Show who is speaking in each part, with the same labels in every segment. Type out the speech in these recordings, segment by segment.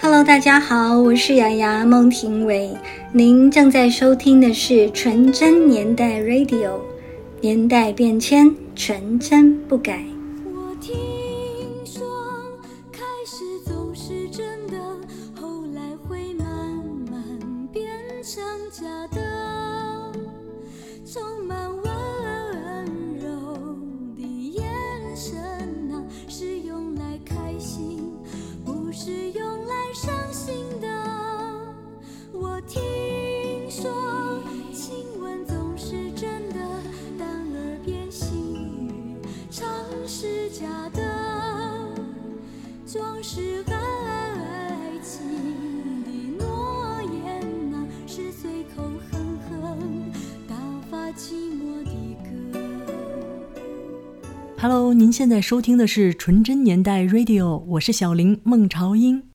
Speaker 1: Hello，大家好，我是雅雅孟庭苇，您正在收听的是纯真年代 Radio，年代变迁，纯真不改。
Speaker 2: 现在收听的是纯真年代 Radio，我是小林孟朝英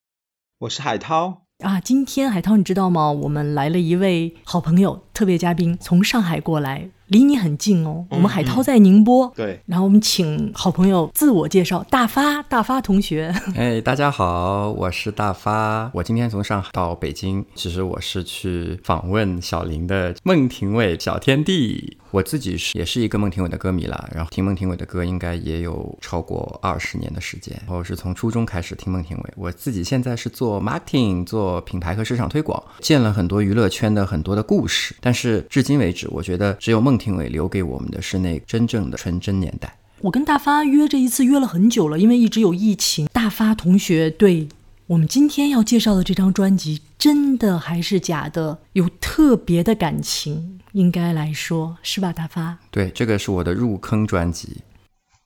Speaker 3: 我是海涛，
Speaker 2: 啊。今天海涛，你知道吗？我们来了一位好朋友，特别嘉宾，从上海过来，离你很近哦。我们海涛在宁波，
Speaker 3: 对，
Speaker 2: 然后我们请好朋友自我介绍，大发，大发同学。
Speaker 4: 哎，大家好，我是大发。我今天从上海到北京，其实我是去访问小林的孟庭苇小天地。我自己是也是一个孟庭苇的歌迷啦，然后听孟庭苇的歌应该也有超过二十年的时间。然后是从初中开始听孟庭苇，我自己现在是做 marketing，做品牌和市场推广，见了很多娱乐圈的很多的故事，但是至今为止，我觉得只有孟庭苇留给我们的是那真正的纯真年代。
Speaker 2: 我跟大发约这一次约了很久了，因为一直有疫情。大发同学对我们今天要介绍的这张专辑，真的还是假的，有特别的感情，应该来说是吧？大发，
Speaker 4: 对，这个是我的入坑专辑。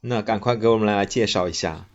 Speaker 3: 那赶快给我们来介绍一下。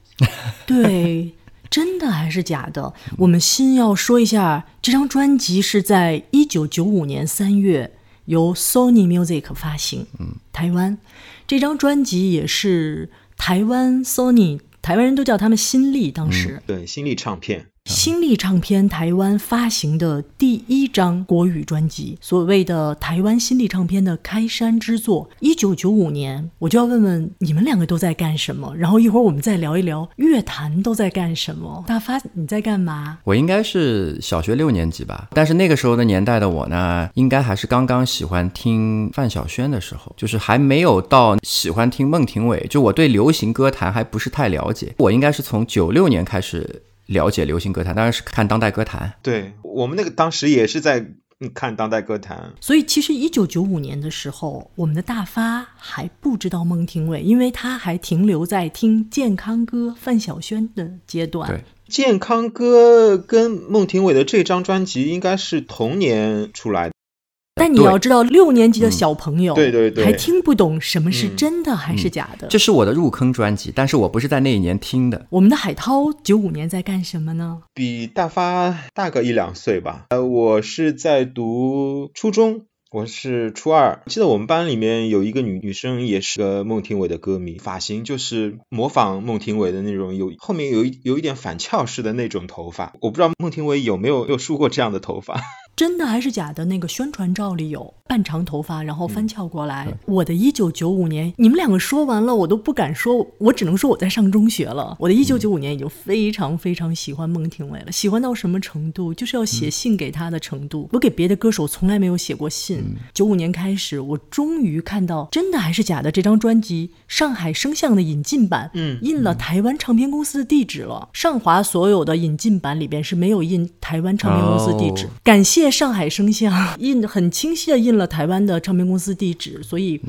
Speaker 2: 对，真的还是假的？我们先要说一下，这张专辑是在一九九五年三月由 Sony Music 发行，嗯，台湾。这张专辑也是台湾 Sony，台湾人都叫他们新力，当时。
Speaker 3: 对，新力唱片，
Speaker 2: 新力唱片台湾发行的第一张国语专辑，所谓的台湾新力唱片的开山之作。一九九五年，我就要问问你们两个都在干什么，然后一会儿我们再聊一聊乐坛都在干什么。大发，你在干嘛？
Speaker 4: 我应该是小学六年级吧，但是那个时候的年代的我呢，应该还是刚刚喜欢听范晓萱的时候，就是还没有到喜欢听孟庭苇，就我对流行歌坛还不是太了解。我应该是从九六年开始了解流行歌坛，当然是看当代歌坛。
Speaker 3: 对我们那个当时也是在嗯看当代歌坛，
Speaker 2: 所以其实一九九五年的时候，我们的大发还不知道孟庭苇，因为他还停留在听健康歌范晓萱的阶段。
Speaker 4: 对
Speaker 3: 健康歌跟孟庭苇的这张专辑应该是同年出来的。
Speaker 2: 但你要知道，六年级的小朋友，
Speaker 3: 对对对
Speaker 2: 还听不懂什么是
Speaker 3: 嗯
Speaker 2: 真的还是假的。
Speaker 4: 这是我的入坑专辑，但是我不是在那一年听的。
Speaker 2: 我们的海涛九五年在干什么呢？
Speaker 3: 比大发大个一两岁吧。呃，我是在读初中，我是初二。记得我们班里面有一个女女生，也是个孟庭苇的歌迷，发型就是模仿孟庭苇的那种，有后面有一有一点反翘式的那种头发。我不知道孟庭苇有没有有梳过这样的头发。
Speaker 2: 真的还是假的？那个宣传照里有半长头发，然后翻翘过来。我的一九九五年，你们两个说完了，我都不敢说，我只能说我在上中学了。我的一九九五年已经非常非常喜欢孟庭苇了，喜欢到什么程度？就是要写信给她的程度。我给别的歌手从来没有写过信。九五年开始，我终于看到《真的还是假的》这张专辑，上海声像的引进版，
Speaker 3: 嗯
Speaker 2: 印了台湾唱片公司的地址了。上华所有的引进版里边是没有印台湾唱片公司地址。
Speaker 4: 哦
Speaker 2: 感谢上海声像印很清晰的印了台湾的唱片公司地址，所以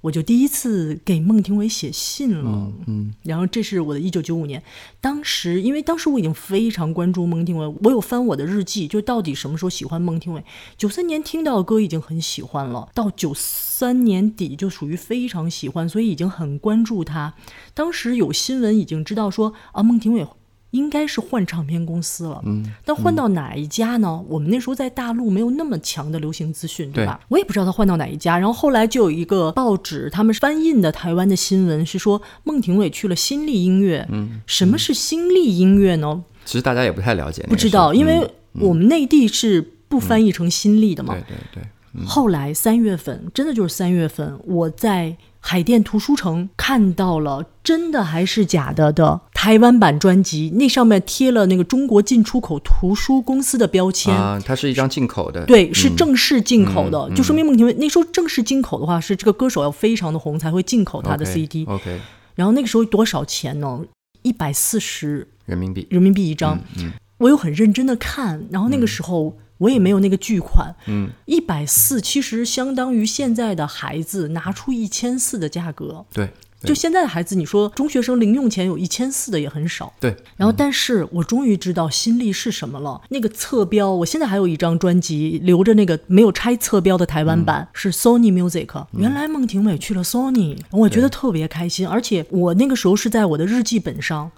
Speaker 2: 我就第一次给孟庭苇写信了。
Speaker 4: 嗯，
Speaker 2: 然后这是我的一九九五年，当时因为当时我已经非常关注孟庭苇，我有翻我的日记，就到底什么时候喜欢孟庭苇。九三年听到的歌已经很喜欢了，到九三年底就属于非常喜欢，所以已经很关注她。当时有新闻已经知道说啊，孟庭苇。应该是换唱片公司了，嗯，但换到哪一家呢？我们那时候在大陆没有那么强的流行资讯，对吧？我也不知道他换到哪一家。然后后来就有一个报纸，他们翻印的台湾的新闻是说孟庭苇去了新力音乐。嗯，什么是新力音乐呢？
Speaker 4: 其实大家也不太了解
Speaker 2: 不知道，因为
Speaker 4: 嗯
Speaker 2: 我们内地是不翻译成新力的嘛。
Speaker 4: 对对对，
Speaker 2: 后来三月份，真的就是三月份，我在海淀图书城看到了真的还是假的的台湾版专辑，那上面贴了那个中国进出口图书公司的标签。
Speaker 4: 啊，它是一张进口的，
Speaker 2: 对，是正式进口的，
Speaker 4: 嗯
Speaker 2: 就说明孟庭苇那时候正式进口的话，是这个歌手要非常的红才会进口他的 CD。
Speaker 4: OK，
Speaker 2: 然后那个时候多少钱呢？一百四十
Speaker 4: 人民币，
Speaker 2: 人民币一张。
Speaker 4: 嗯
Speaker 2: 我又很认真的看，然后那个时候我也没有那个巨款，
Speaker 4: 嗯，
Speaker 2: 一百四其实相当于现在的孩子拿出一千四的价格。
Speaker 4: 对，对
Speaker 2: 就现在的孩子，你说中学生零用钱有一千四的也很少。
Speaker 4: 对，
Speaker 2: 然后，但是我终于知道新力是什么了。那个侧标，我现在还有一张专辑留着，那个没有拆侧标的台湾版、
Speaker 4: 嗯
Speaker 2: 是 Sony Music。原来孟庭苇去了 Sony，我觉得特别开心。而且我那个时候是在我的日记本上。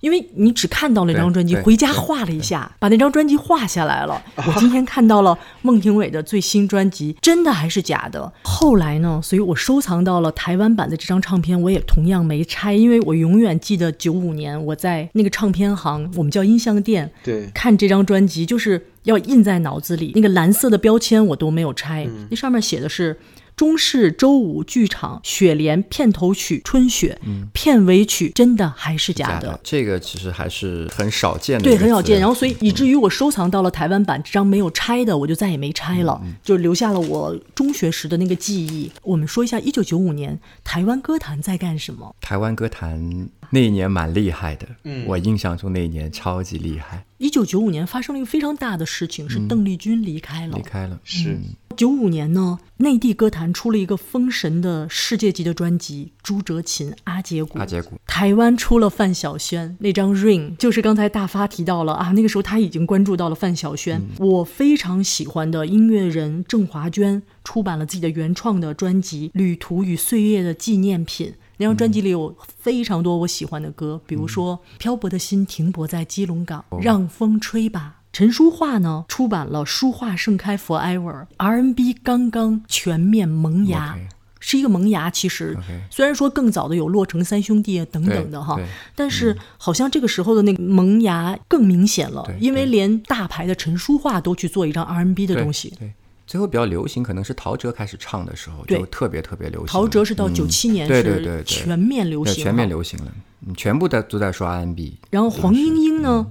Speaker 2: 因为你只看到那张专辑，回家画了一下，把那张专辑画下来了。我今天看到了孟庭苇的最新专辑，真的还是假的？后来呢？所以我收藏到了台湾版的这张唱片，我也同样没拆，因为我永远记得九五年我在那个唱片行，我们叫音像店，
Speaker 3: 对，
Speaker 2: 看这张专辑，就是要印在脑子里。那个蓝色的标签我都没有拆，那上面写的是。中式周五剧场雪莲片头曲《春雪》，片尾曲真的还是假的？
Speaker 4: 这个其实还是很少见的，
Speaker 2: 对，很少见。然后，所以以至于我收藏到了台湾版这张没有拆的，我就再也没拆了，就留下了我中学时的那个记忆。我们说一下，一九九五年台湾歌坛在干什么？
Speaker 4: 台湾歌坛那一年蛮厉害的，
Speaker 3: 嗯
Speaker 4: 我印象中那一年超级厉害，
Speaker 2: 一九九五年发生了一个非常大的事情，是邓丽君离开了
Speaker 4: 离。开了，
Speaker 3: 是
Speaker 4: 嗯
Speaker 2: 九五年呢，内地歌坛出了一个封神的世界级的专辑《朱哲琴阿姐鼓》。
Speaker 4: 阿姐鼓，
Speaker 2: 台湾出了范晓萱那张《Ring》，就是刚才大发提到了啊，那个时候他已经关注到了范晓萱。我非常喜欢的音乐人郑华娟出版了自己的原创的专辑《旅途与岁月的纪念品》。那张专辑里有非常多我喜欢的歌，比如说《漂泊的心停泊在基隆港》，让风吹吧。陈淑桦呢出版了《书画盛开 Forever》，R&B 刚刚全面萌芽。是一个萌芽，其实虽然说更早的有洛城三兄弟啊等等的哈但是好像这个时候的那个萌芽更明显了，因为连大牌的陈淑桦都去做一张 R&B 的东西。
Speaker 4: 对，最后比较流行，可能是陶喆开始唱的时候，就特别特别流行。
Speaker 2: 陶喆是到
Speaker 4: 嗯
Speaker 2: 九七年
Speaker 4: 对对对
Speaker 2: 是
Speaker 4: 对
Speaker 2: 全面流行，
Speaker 4: 全面。流行了，嗯全部在都在说 R&B。
Speaker 2: 然后黄莺莺呢，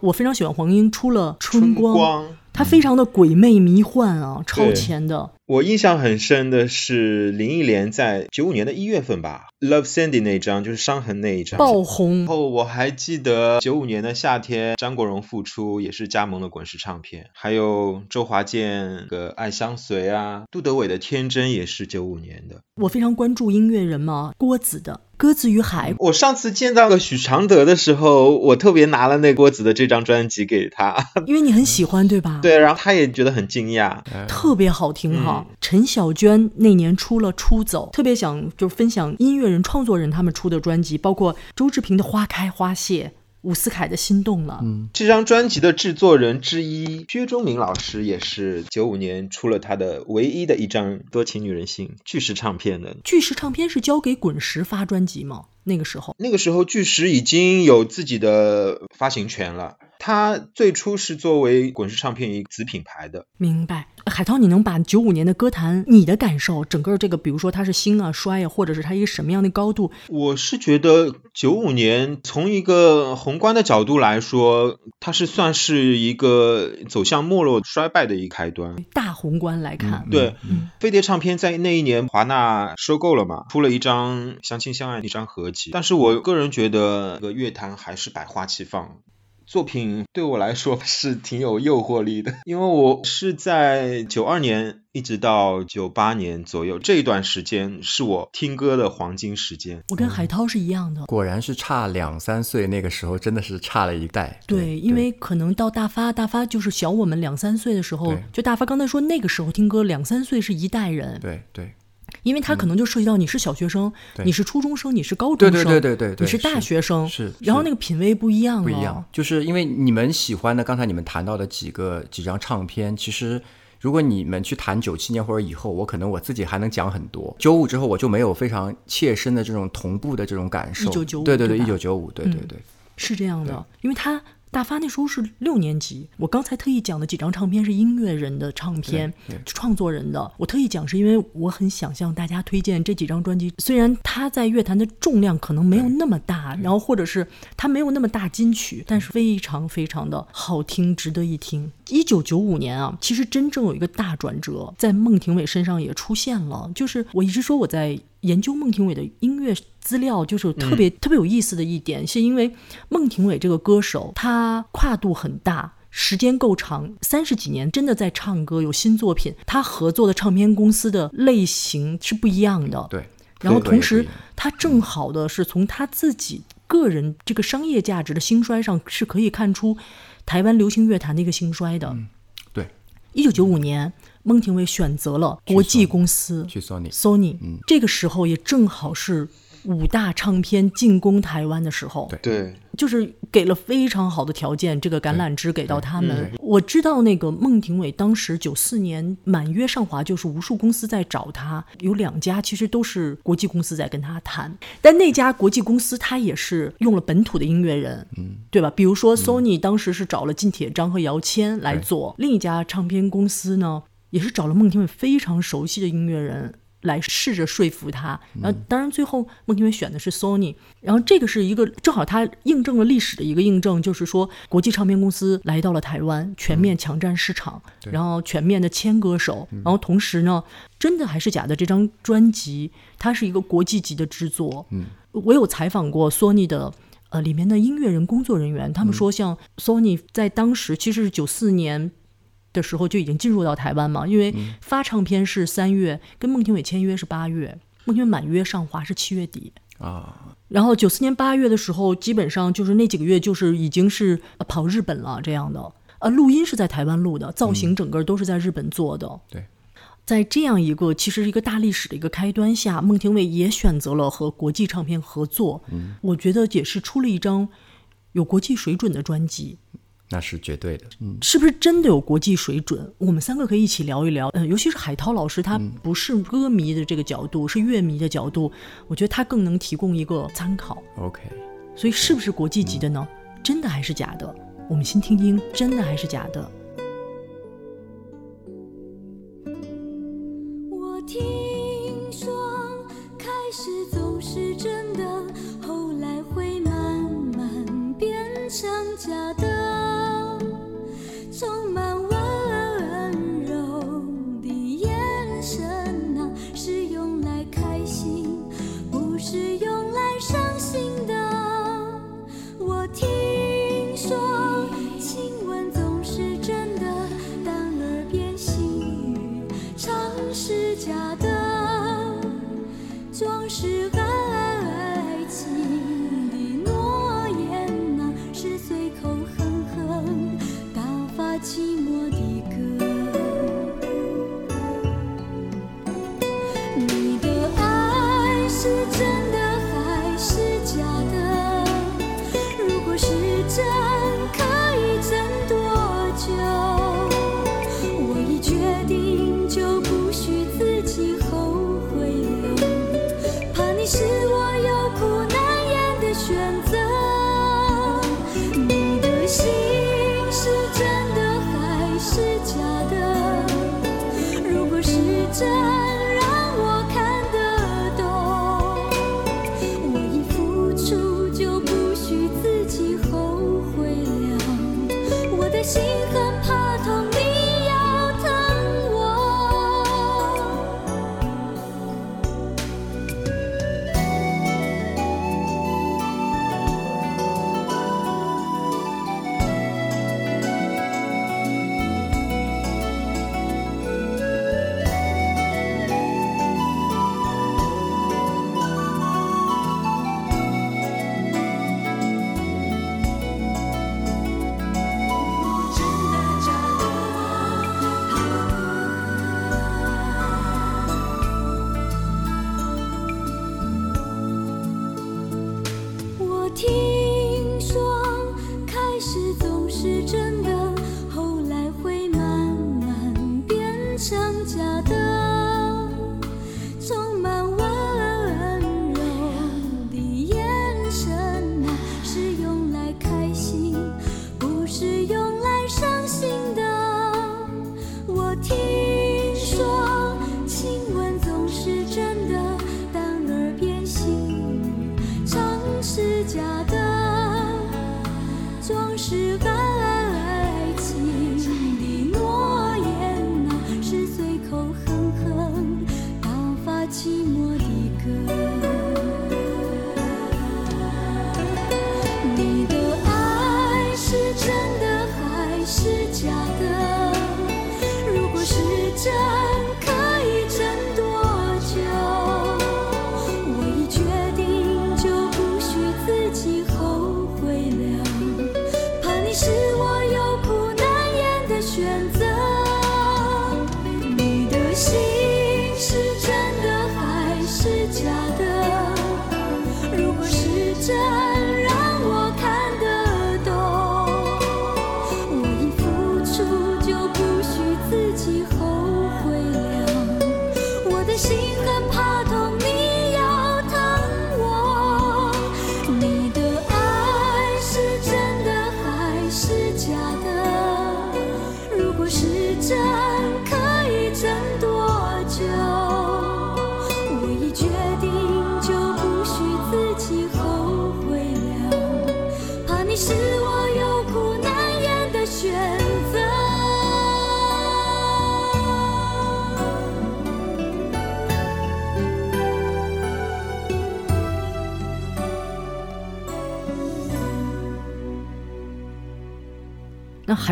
Speaker 2: 我非常喜欢黄莺，出了《春光》，
Speaker 3: 光。
Speaker 2: 她非常的鬼魅迷幻啊，超前的。
Speaker 3: 我印象很深的是林忆莲在九五年的一月份吧，《Love Sandy》那一张，就是伤痕那一张。
Speaker 2: 爆红
Speaker 3: 然，后我还记得九五年的夏天，张国荣复出也是加盟了滚石唱片，还有周华健的《爱相随》啊，杜德伟的《天真》也是九五年的。
Speaker 2: 我非常关注音乐人嘛，郭子的《鸽子与海》，
Speaker 3: 我上次见到了许常德的时候，我特别拿了那郭子的这张专辑给他，
Speaker 2: 因为你很喜欢，对吧？
Speaker 3: 对，然后他也觉得很惊讶。
Speaker 2: 特别好听哈。
Speaker 3: 嗯
Speaker 2: 陈小娟那年出了《出走》，特别想就是分享音乐人、创作人他们出的专辑，包括周志平的《花开花谢》，伍思凯的《心动了》。
Speaker 4: 嗯，
Speaker 3: 这张专辑的制作人之一薛忠明老师也是九五年出了他的唯一的一张《多情女人心》巨石唱片的。
Speaker 2: 巨石唱片是交给滚石发专辑吗？那个时候，
Speaker 3: 那个时候巨石已经有自己的发行权了。它最初是作为滚石唱片一个子品牌的。
Speaker 2: 明白。海涛，你能把九五年的歌坛你的感受，整个这个，比如说它是兴啊、衰啊，或者是它一个什么样的高度？
Speaker 3: 我是觉得九五年从一个宏观的角度来说，它是算是一个走向没落、衰败的一个开端。
Speaker 2: 大宏观来看，
Speaker 3: 对，
Speaker 2: 嗯
Speaker 3: 飞碟唱片在那一年华纳收购了嘛，出了一张《相亲相爱》一张合集。但是我个人觉得，这个乐坛还是百花齐放。作品对我来说是挺有诱惑力的，因为我是在九二年一直到九八年左右这一段时间是我听歌的黄金时间。
Speaker 2: 我跟海涛是一样的。
Speaker 4: 果然是差两三岁，那个时候真的是差了一代。
Speaker 2: 对，因为可能到大发，大发就是小我们两三岁的时候，就大发刚才说那个时候听歌，两三岁是一代人，
Speaker 4: 对对
Speaker 2: 因为他可能就涉及到你是小学生，
Speaker 4: 对。
Speaker 2: 你是初中生，你是高中
Speaker 4: 对
Speaker 2: 生，
Speaker 4: 对对对对对，
Speaker 2: 你是大学生，
Speaker 4: 是，
Speaker 2: 然后那个品味不一样了，
Speaker 4: 不一样，就是因为你们喜欢的，刚才你们谈到的几个几张唱片，其实如果你们去谈九七年或者以后，我可能我自己还能讲很多。九五之后我就没有非常切身的这种同步的这种感受。
Speaker 2: 一
Speaker 4: 九九五。对
Speaker 2: 对对，
Speaker 4: 一九九五，对对
Speaker 2: 嗯
Speaker 4: 对，
Speaker 2: 是这样的，因为他大发那时候是六年级，我刚才特意讲的几张唱片是音乐人的唱片创作人的。我特意讲是因为我很想向大家推荐这几张专辑，虽然它在乐坛的重量可能没有那么大，然后或者是它没有那么大金曲，但是非常非常的好听，值得一听。一九九五年啊，其实真正有一个大转折，在孟庭苇身上也出现了，就是我一直说我在。研究孟庭苇的音乐资料，就是特别、特别有意思的一点，是因为孟庭苇这个歌手，她跨度很大，时间够长，三十几年真的在唱歌，有新作品。他合作的唱片公司的类型是不一样的，
Speaker 4: 对。
Speaker 2: 然后同时
Speaker 4: 风格也不一样，
Speaker 2: 她正好的是从他自己个人这个商业价值的兴衰上，是可以看出台湾流行乐坛的一个兴衰的。
Speaker 4: 对，
Speaker 2: 一九九五年，孟庭苇选择了国际公司
Speaker 4: 去
Speaker 2: Sony，Sony，、
Speaker 4: 嗯。
Speaker 2: 这个时候也正好是五大唱片进攻台湾的时候，
Speaker 4: 对。
Speaker 3: 对，
Speaker 2: 就是给了非常好的条件，这个橄榄枝给到他们。我知道那个孟庭苇当时九四年满约上华，就是无数公司在找他，有两家其实都是国际公司在跟他谈，但那家国际公司他也是用了本土的音乐人，嗯，对吧？比如说 Sony 当时是找了靳铁章和姚谦来做，另一家唱片公司呢也是找了孟庭苇非常熟悉的音乐人。来试着说服他，然后当然最后孟庭苇选的是 Sony，然后这个是一个正好他印证了历史的一个印证，就是说国际唱片公司来到了台湾，全面抢占市场，然后全面的签歌手，然后同时呢，真的还是假的这张专辑，它是一个国际级的制作。
Speaker 4: 嗯，
Speaker 2: 我有采访过 Sony 的。呃，里面的音乐人、工作人员，他们说，像 Sony 在当时其实是九四年的时候就已经进入到台湾嘛，因为发唱片是三月，跟孟庭苇签约是八月，孟庭苇满约上华是七月底。
Speaker 4: 啊，
Speaker 2: 然后九四年八月的时候，基本上就是那几个月，就是已经是呃跑日本了这样的。呃，录音是在台湾录的，造型整个都是在日本做的。
Speaker 4: 对，
Speaker 2: 在这样一个其实是一个大历史的一个开端下，孟庭苇也选择了和国际唱片合作。嗯，我觉得也是出了一张有国际水准的专辑。
Speaker 4: 那是绝对的。嗯，
Speaker 2: 是不是真的有国际水准？我们三个可以一起聊一聊。嗯，尤其是海涛老师，他不是歌迷的这个角度，是乐迷的角度，我觉得他更能提供一个参考。
Speaker 4: OK，
Speaker 2: 所以是不是国际级的呢？真的还是假的？我们先听听真的还是假的。
Speaker 5: 我听说开始总是真的，后来会慢慢变成假的，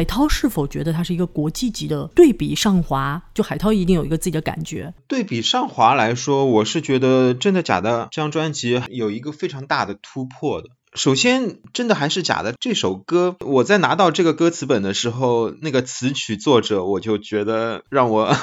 Speaker 2: 海涛是否觉得它是一个国际级的对比上华？就海涛一定有一个自己的感觉。
Speaker 3: 对比上华来说，我是觉得《真的假的》这张专辑有一个非常大的突破的。首先，真的还是假的这首歌，我在拿到这个歌词本的时候，那个词曲作者我就觉得让我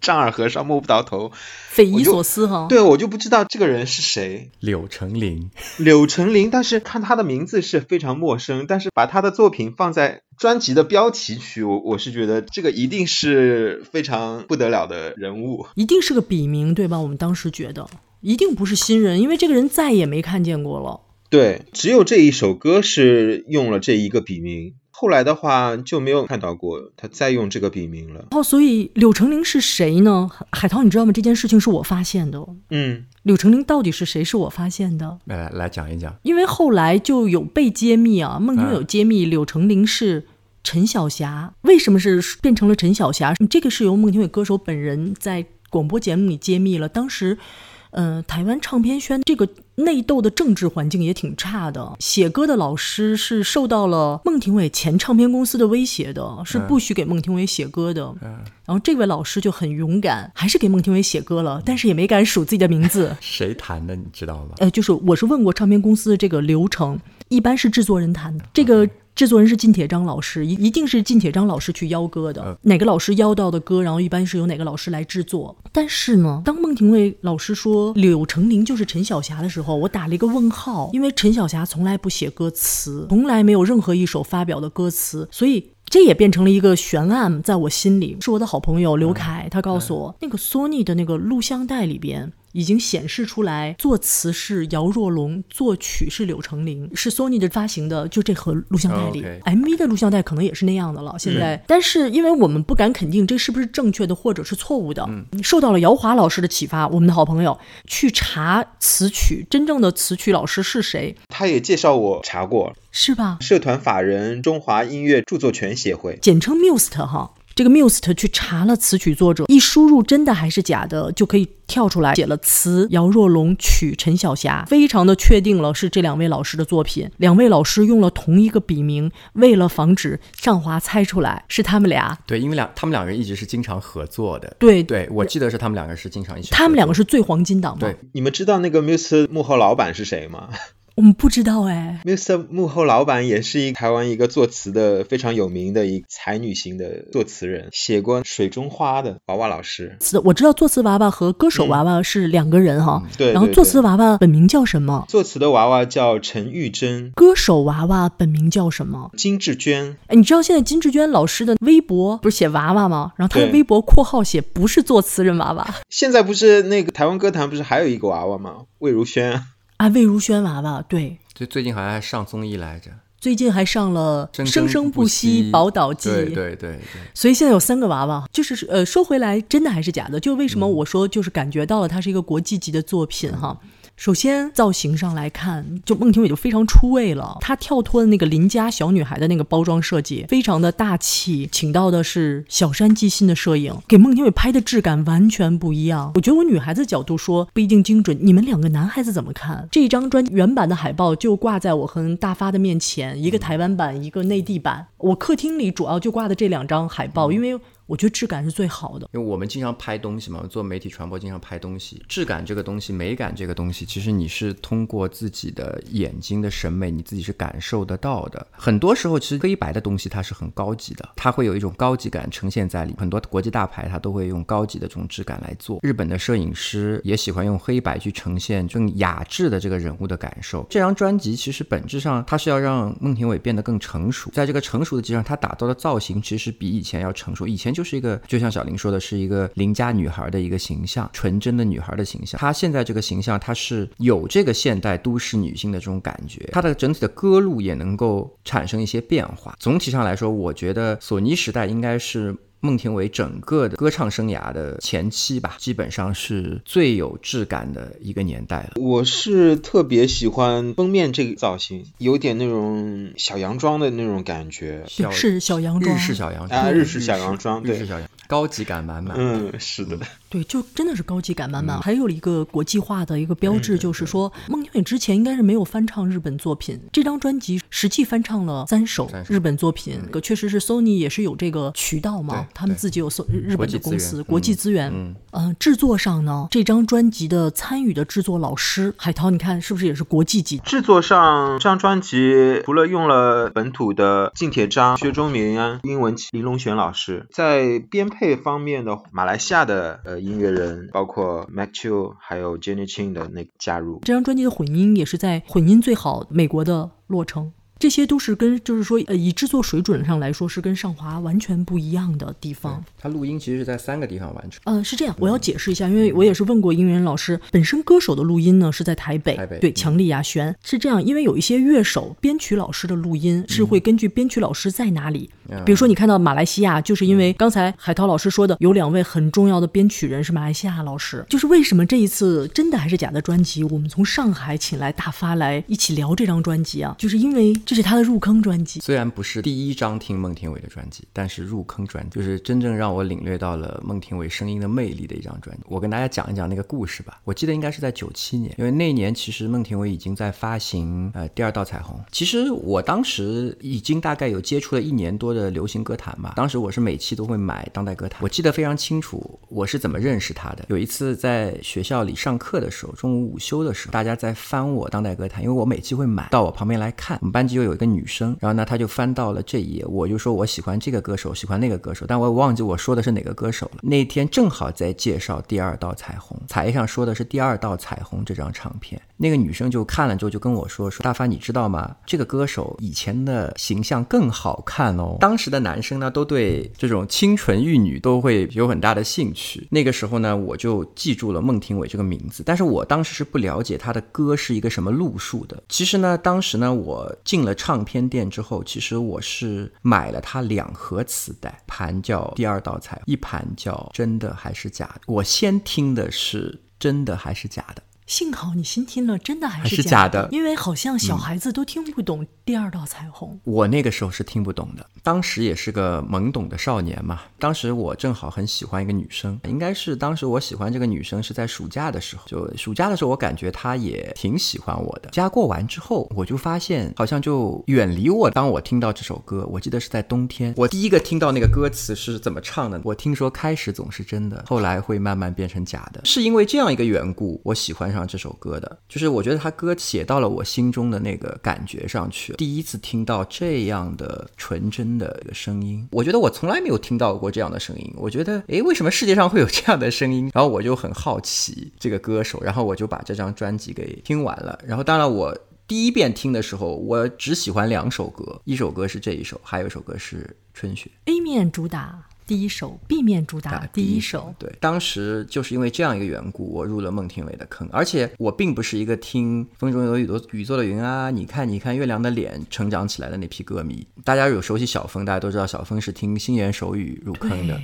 Speaker 3: 丈二和尚摸不着头，
Speaker 2: 匪夷所思哈。
Speaker 3: 对我就不知道这个人是谁，
Speaker 4: 柳成林，
Speaker 3: 柳成林。但是看他的名字是非常陌生，但是把他的作品放在专辑的标题曲，我我是觉得这个一定是非常不得了的人物。
Speaker 2: 一定是个笔名，对吧？我们当时觉得一定不是新人，因为这个人再也没看见过了。
Speaker 3: 对，只有这一首歌是用了这一个笔名，后来的话就没有看到过他再用这个笔名了。
Speaker 2: 哦，所以柳成林是谁呢？海涛，你知道吗？这件事情是我发现的。
Speaker 3: 嗯，
Speaker 2: 柳成林到底是谁？是我发现的。
Speaker 4: 来来来讲一讲。
Speaker 2: 因为后来就有被揭秘啊，孟庭苇有揭秘柳成林是陈小霞。为什么是变成了陈小霞？这个是由孟庭苇歌手本人在广播节目里揭秘了。当时。呃，台湾唱片圈这个内斗的政治环境也挺差的，写歌的老师是受到了孟庭苇前唱片公司的威胁的，是不许给孟庭苇写歌的。
Speaker 4: 嗯，
Speaker 2: 然后这位老师就很勇敢，还是给孟庭苇写歌了，但是也没敢署自己的名字。
Speaker 4: 谁弹的你知道吗？
Speaker 2: 呃，就是我是问过唱片公司的这个流程，一般是制作人弹的。这个制作人是靳铁章老师，一一定是靳铁章老师去邀歌的。哪个老师邀到的歌，然后一般是由哪个老师来制作。但是呢，当孟庭苇老师说柳成林就是陈小霞的时候，我打了一个问号，因为陈小霞从来不写歌词，从来没有任何一首发表的歌词，所以。这也变成了一个悬案，在我心里。是我的好朋友刘凯，他告诉我，那个索尼的那个录像带里边已经显示出来，作词是姚若龙，作曲是柳成林，是 Sony 的发行的，就这盒录像带里。MV 的录像带可能也是那样的了。现在，但是因为我们不敢肯定这是不是正确的或者是错误的，受到了姚华老师的启发，我们的好朋友去查词曲，真正的词曲老师是谁？
Speaker 3: 他也介绍我查过。
Speaker 2: 是吧？
Speaker 3: 社团法人中华音乐著作权协会，
Speaker 2: 简称 MUST 哈。这个 Muse 去查了词曲作者，一输入真的还是假的，就可以跳出来写了词姚若龙，曲陈小霞，非常的确定了是这两位老师的作品。两位老师用了同一个笔名，为了防止尚华猜出来是他们俩。
Speaker 4: 对，因为两他们两个人一直是经常合作的。
Speaker 2: 对
Speaker 4: 对，我记得是他们两个是经常一起。
Speaker 2: 他们两个是最黄金档嘛？
Speaker 4: 对，
Speaker 3: 你们知道那个 Muse 幕后老板是谁吗？
Speaker 2: 我们不知道哎
Speaker 3: ，Mr. 幕后老板也是一台湾一个作词的非常有名的一才女型的作词人，写过《水中花》的娃娃老师。
Speaker 2: 是我知道作词娃娃和歌手娃娃是两个人哈。
Speaker 3: 对。
Speaker 2: 然后作词娃娃本名叫什么？
Speaker 3: 作词的娃娃叫陈玉珍。
Speaker 2: 歌手娃娃本名叫什么？
Speaker 3: 金志娟。
Speaker 2: 哎，你知道现在金志娟老师的微博不是写娃娃吗？然后她的微博括号写不是作词人娃娃。
Speaker 3: 现在不是那个台湾歌坛不是还有一个娃娃吗？魏如萱。
Speaker 2: 啊，魏如萱娃娃，对，
Speaker 4: 就最近好像还上综艺来着，
Speaker 2: 最近还上了《生生不息宝岛记》，
Speaker 4: 对对对对，
Speaker 2: 所以现在有三个娃娃，就是呃，说回来，真的还是假的？就为什么我说就是感觉到了它是一个国际级的作品哈？首先造型上来看，就孟庭苇就非常出位了。她跳脱的那个邻家小女孩的那个包装设计，非常的大气，请到的是小山纪信的摄影，给孟庭苇拍的质感完全不一样。我觉得我女孩子角度说不一定精准，你们两个男孩子怎么看？这张专原版的海报就挂在我和大发的面前，一个台湾版，一个内地版。我客厅里主要就挂的这两张海报，因为。我觉得质感是最好的，
Speaker 4: 因为我们经常拍东西嘛，做媒体传播经常拍东西，质感这个东西、美感这个东西，其实你是通过自己的眼睛的审美，你自己是感受得到的。很多时候，其实黑白的东西它是很高级的，它会有一种高级感呈现在里。很多国际大牌它都会用高级的这种质感来做。日本的摄影师也喜欢用黑白去呈现更雅致的这个人物的感受。这张专辑其实本质上它是要让孟庭苇变得更成熟，在这个成熟的基础上，他打造的造型其实比以前要成熟。以前就是一个，就像小林说的，是一个邻家女孩的一个形象，纯真的女孩的形象。她现在这个形象，她是有这个现代都市女性的这种感觉。她的整体的歌路也能够产生一些变化。总体上来说，我觉得索尼时代应该是。孟庭苇整个的歌唱生涯的前期吧，基本上是最有质感的一个年代了。
Speaker 3: 我是特别喜欢封面这个造型，有点那种小洋装的那种感觉，
Speaker 2: 是小洋装，
Speaker 4: 日式小洋装
Speaker 3: 啊，日式小洋装，
Speaker 4: 日式小洋，高级感满满。
Speaker 3: 嗯，是的。
Speaker 2: 对，就真的是高级感满满。还有一个国际化的一个标志，就是说孟庭苇之前应该是没有翻唱日本作品，这张专辑实际翻唱了三首日本作品。可确实是 Sony 也是有这个渠道嘛，他们自己有日日本的公司，国际资源。嗯，制作上呢，这张专辑的参与的制作老师海涛，你看是不是也是国际级？
Speaker 3: 制作上这张专辑除了用了本土的近铁章、薛忠明、英文琪、林龙玄老师，在编配方面的马来西亚的呃。音乐人包括 Mac Chiu 还有 Jenny Chin 的那加入，
Speaker 2: 这张专辑的混音也是在混音最好美国的洛城。这些都是跟就是说，呃，以制作水准上来说，是跟上华完全不一样的地方。
Speaker 4: 它录音其实是在三个地方完成。
Speaker 2: 嗯，是这样，我要解释一下，因为我也是问过音乐人老师，本身歌手的录音呢是在台北，
Speaker 4: 台北
Speaker 2: 对，强力牙轩是这样，因为有一些乐手、编曲老师的录音是会根据编曲老师在哪里，比如说你看到马来西亚，就是因为刚才海涛老师说的，有两位很重要的编曲人是马来西亚老师，就是为什么这一次真的还是假的专辑，我们从上海请来大发来一起聊这张专辑啊，就是因为这是他的入坑。专辑
Speaker 4: 虽然不是第一张听孟庭苇的专辑，但是入坑专辑就是真正让我领略到了孟庭苇声音的魅力的一张专辑。我跟大家讲一讲那个故事吧。我记得应该是在九七年，因为那年其实孟庭苇已经在发行呃第二道彩虹。其实我当时已经大概有接触了一年多的流行歌坛嘛，当时我是每期都会买当代歌坛。我记得非常清楚，我是怎么认识他的。有一次在学校里上课的时候，中午午休的时候，大家在翻我当代歌坛，因为我每期会买到我旁边来看。我们班级又有一个女生。然后呢，他就翻到了这一页，我就说我喜欢这个歌手，喜欢那个歌手，但我忘记我说的是哪个歌手了。那天正好在介绍第二道彩虹，彩页上说的是第二道彩虹这张唱片。那个女生就看了之后就跟我说说大发，你知道吗？这个歌手以前的形象更好看哦。当时的男生呢，都对这种清纯玉女都会有很大的兴趣。那个时候呢，我就记住了孟庭苇这个名字，但是我当时是不了解她的歌是一个什么路数的。其实呢，当时呢，我进了唱片店。之后，其实我是买了他两盒磁带，盘叫《第二道菜》，一盘叫《真的还是假的》。我先听的是真的还是假的。
Speaker 2: 幸好你先听了真的还
Speaker 4: 是
Speaker 2: 假
Speaker 4: 的，
Speaker 2: 因为好像小孩子都听不懂第二道彩虹。
Speaker 4: 我那个时候是听不懂的，当时也是个懵懂的少年嘛。当时我正好很喜欢一个女生，应该是当时我喜欢这个女生是在暑假的时候，就暑假的时候我感觉她也挺喜欢我的。假过完之后，我就发现好像就远离我。当我听到这首歌，我记得是在冬天，我第一个听到那个歌词是怎么唱的。我听说开始总是真的，后来会慢慢变成假的，是因为这样一个缘故，我喜欢上。这首歌的，就是我觉得他歌写到了我心中的那个感觉上去。第一次听到这样的纯真的声音，我觉得我从来没有听到过这样的声音。我觉得，诶，为什么世界上会有这样的声音？然后我就很好奇这个歌手，然后我就把这张专辑给听完了。然后，当然我第一遍听的时候，我只喜欢两首歌，一首歌是这一首，还有一首歌是《春雪》。
Speaker 2: A 面主打。第一首避免主打第一首，
Speaker 4: 对，当时就是因为这样一个缘故，我入了孟庭苇的坑。而且我并不是一个听《风中有雨多雨做的云》啊，你看你看月亮的脸成长起来的那批歌迷。大家有熟悉小峰，大家都知道小峰是听《心言手语》入坑的。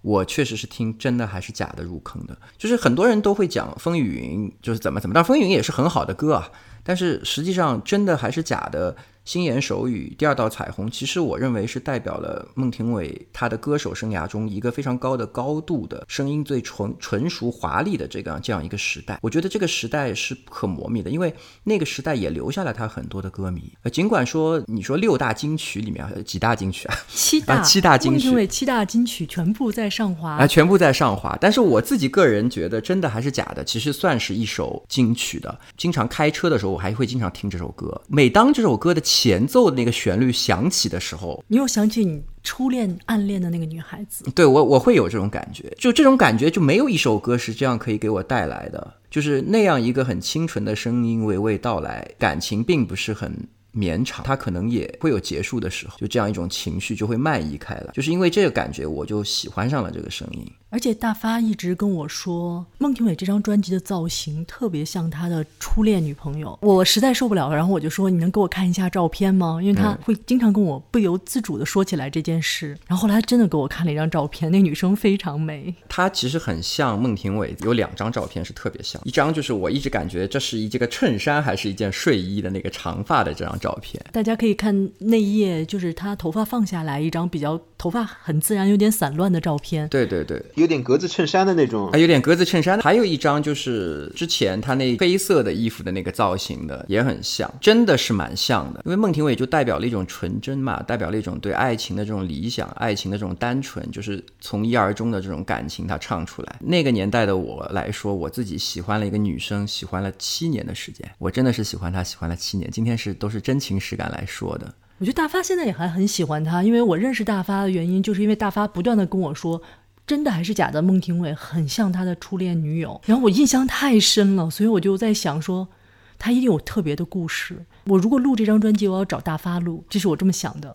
Speaker 4: 我确实是听真的还是假的入坑的。就是很多人都会讲《风雨云》就是怎么怎么，但《风雨云》也是很好的歌啊。但是实际上真的还是假的。心言手语，第二道彩虹，其实我认为是代表了孟庭苇她的歌手生涯中一个非常高的高度的声音最纯纯熟华丽的这个这样一个时代。我觉得这个时代是不可磨灭的，因为那个时代也留下了他很多的歌迷。呃，尽管说你说六大金曲里面几大金曲啊，
Speaker 2: 七大
Speaker 4: 七大金曲，
Speaker 2: 孟庭苇七大金曲全部在上华
Speaker 4: 啊，全部在上华。但是我自己个人觉得，真的还是假的，其实算是一首金曲的。经常开车的时候，我还会经常听这首歌。每当这首歌的前奏的那个旋律响起的时候，
Speaker 2: 你又想起你初恋暗恋的那个女孩子。
Speaker 4: 对我，我会有这种感觉，就这种感觉就没有一首歌是这样可以给我带来的，就是那样一个很清纯的声音娓娓道来，感情并不是很绵长，它可能也会有结束的时候，就这样一种情绪就会漫溢开来，就是因为这个感觉，我就喜欢上了这个声音。
Speaker 2: 而且大发一直跟我说，孟庭苇这张专辑的造型特别像他的初恋女朋友，我实在受不了了。然后我就说，你能给我看一下照片吗？因为他会经常跟我不由自主的说起来这件事。然后后来他真的给我看了一张照片，那女生非常美。
Speaker 4: 她其实很像孟庭苇，有两张照片是特别像，一张就是我一直感觉这是一这个衬衫还是一件睡衣的那个长发的这张照片。
Speaker 2: 大家可以看内页，就是他头发放下来一张比较头发很自然、有点散乱的照片。
Speaker 4: 对对对，
Speaker 3: 有点格子衬衫的那种，
Speaker 4: 还有点格子衬衫。还有一张就是之前他那黑色的衣服的那个造型的，也很像，真的是蛮像的。因为孟庭苇就代表了一种纯真嘛，代表了一种对爱情的这种理想，爱情的这种单纯，就是从一而终的这种感情，他唱出来。那个年代的我来说，我自己喜欢了一个女生，喜欢了七年的时间，我真的是喜欢她，喜欢了七年。今天是都是真情实感来说的。
Speaker 2: 我觉得大发现在也还很喜欢他，因为我认识大发的原因，就是因为大发不断的跟我说，真的还是假的，孟庭苇很像他的初恋女友，然后我印象太深了，所以我就在想说，他一定有特别的故事。我如果录这张专辑，我要找大发录，这是我这么想的。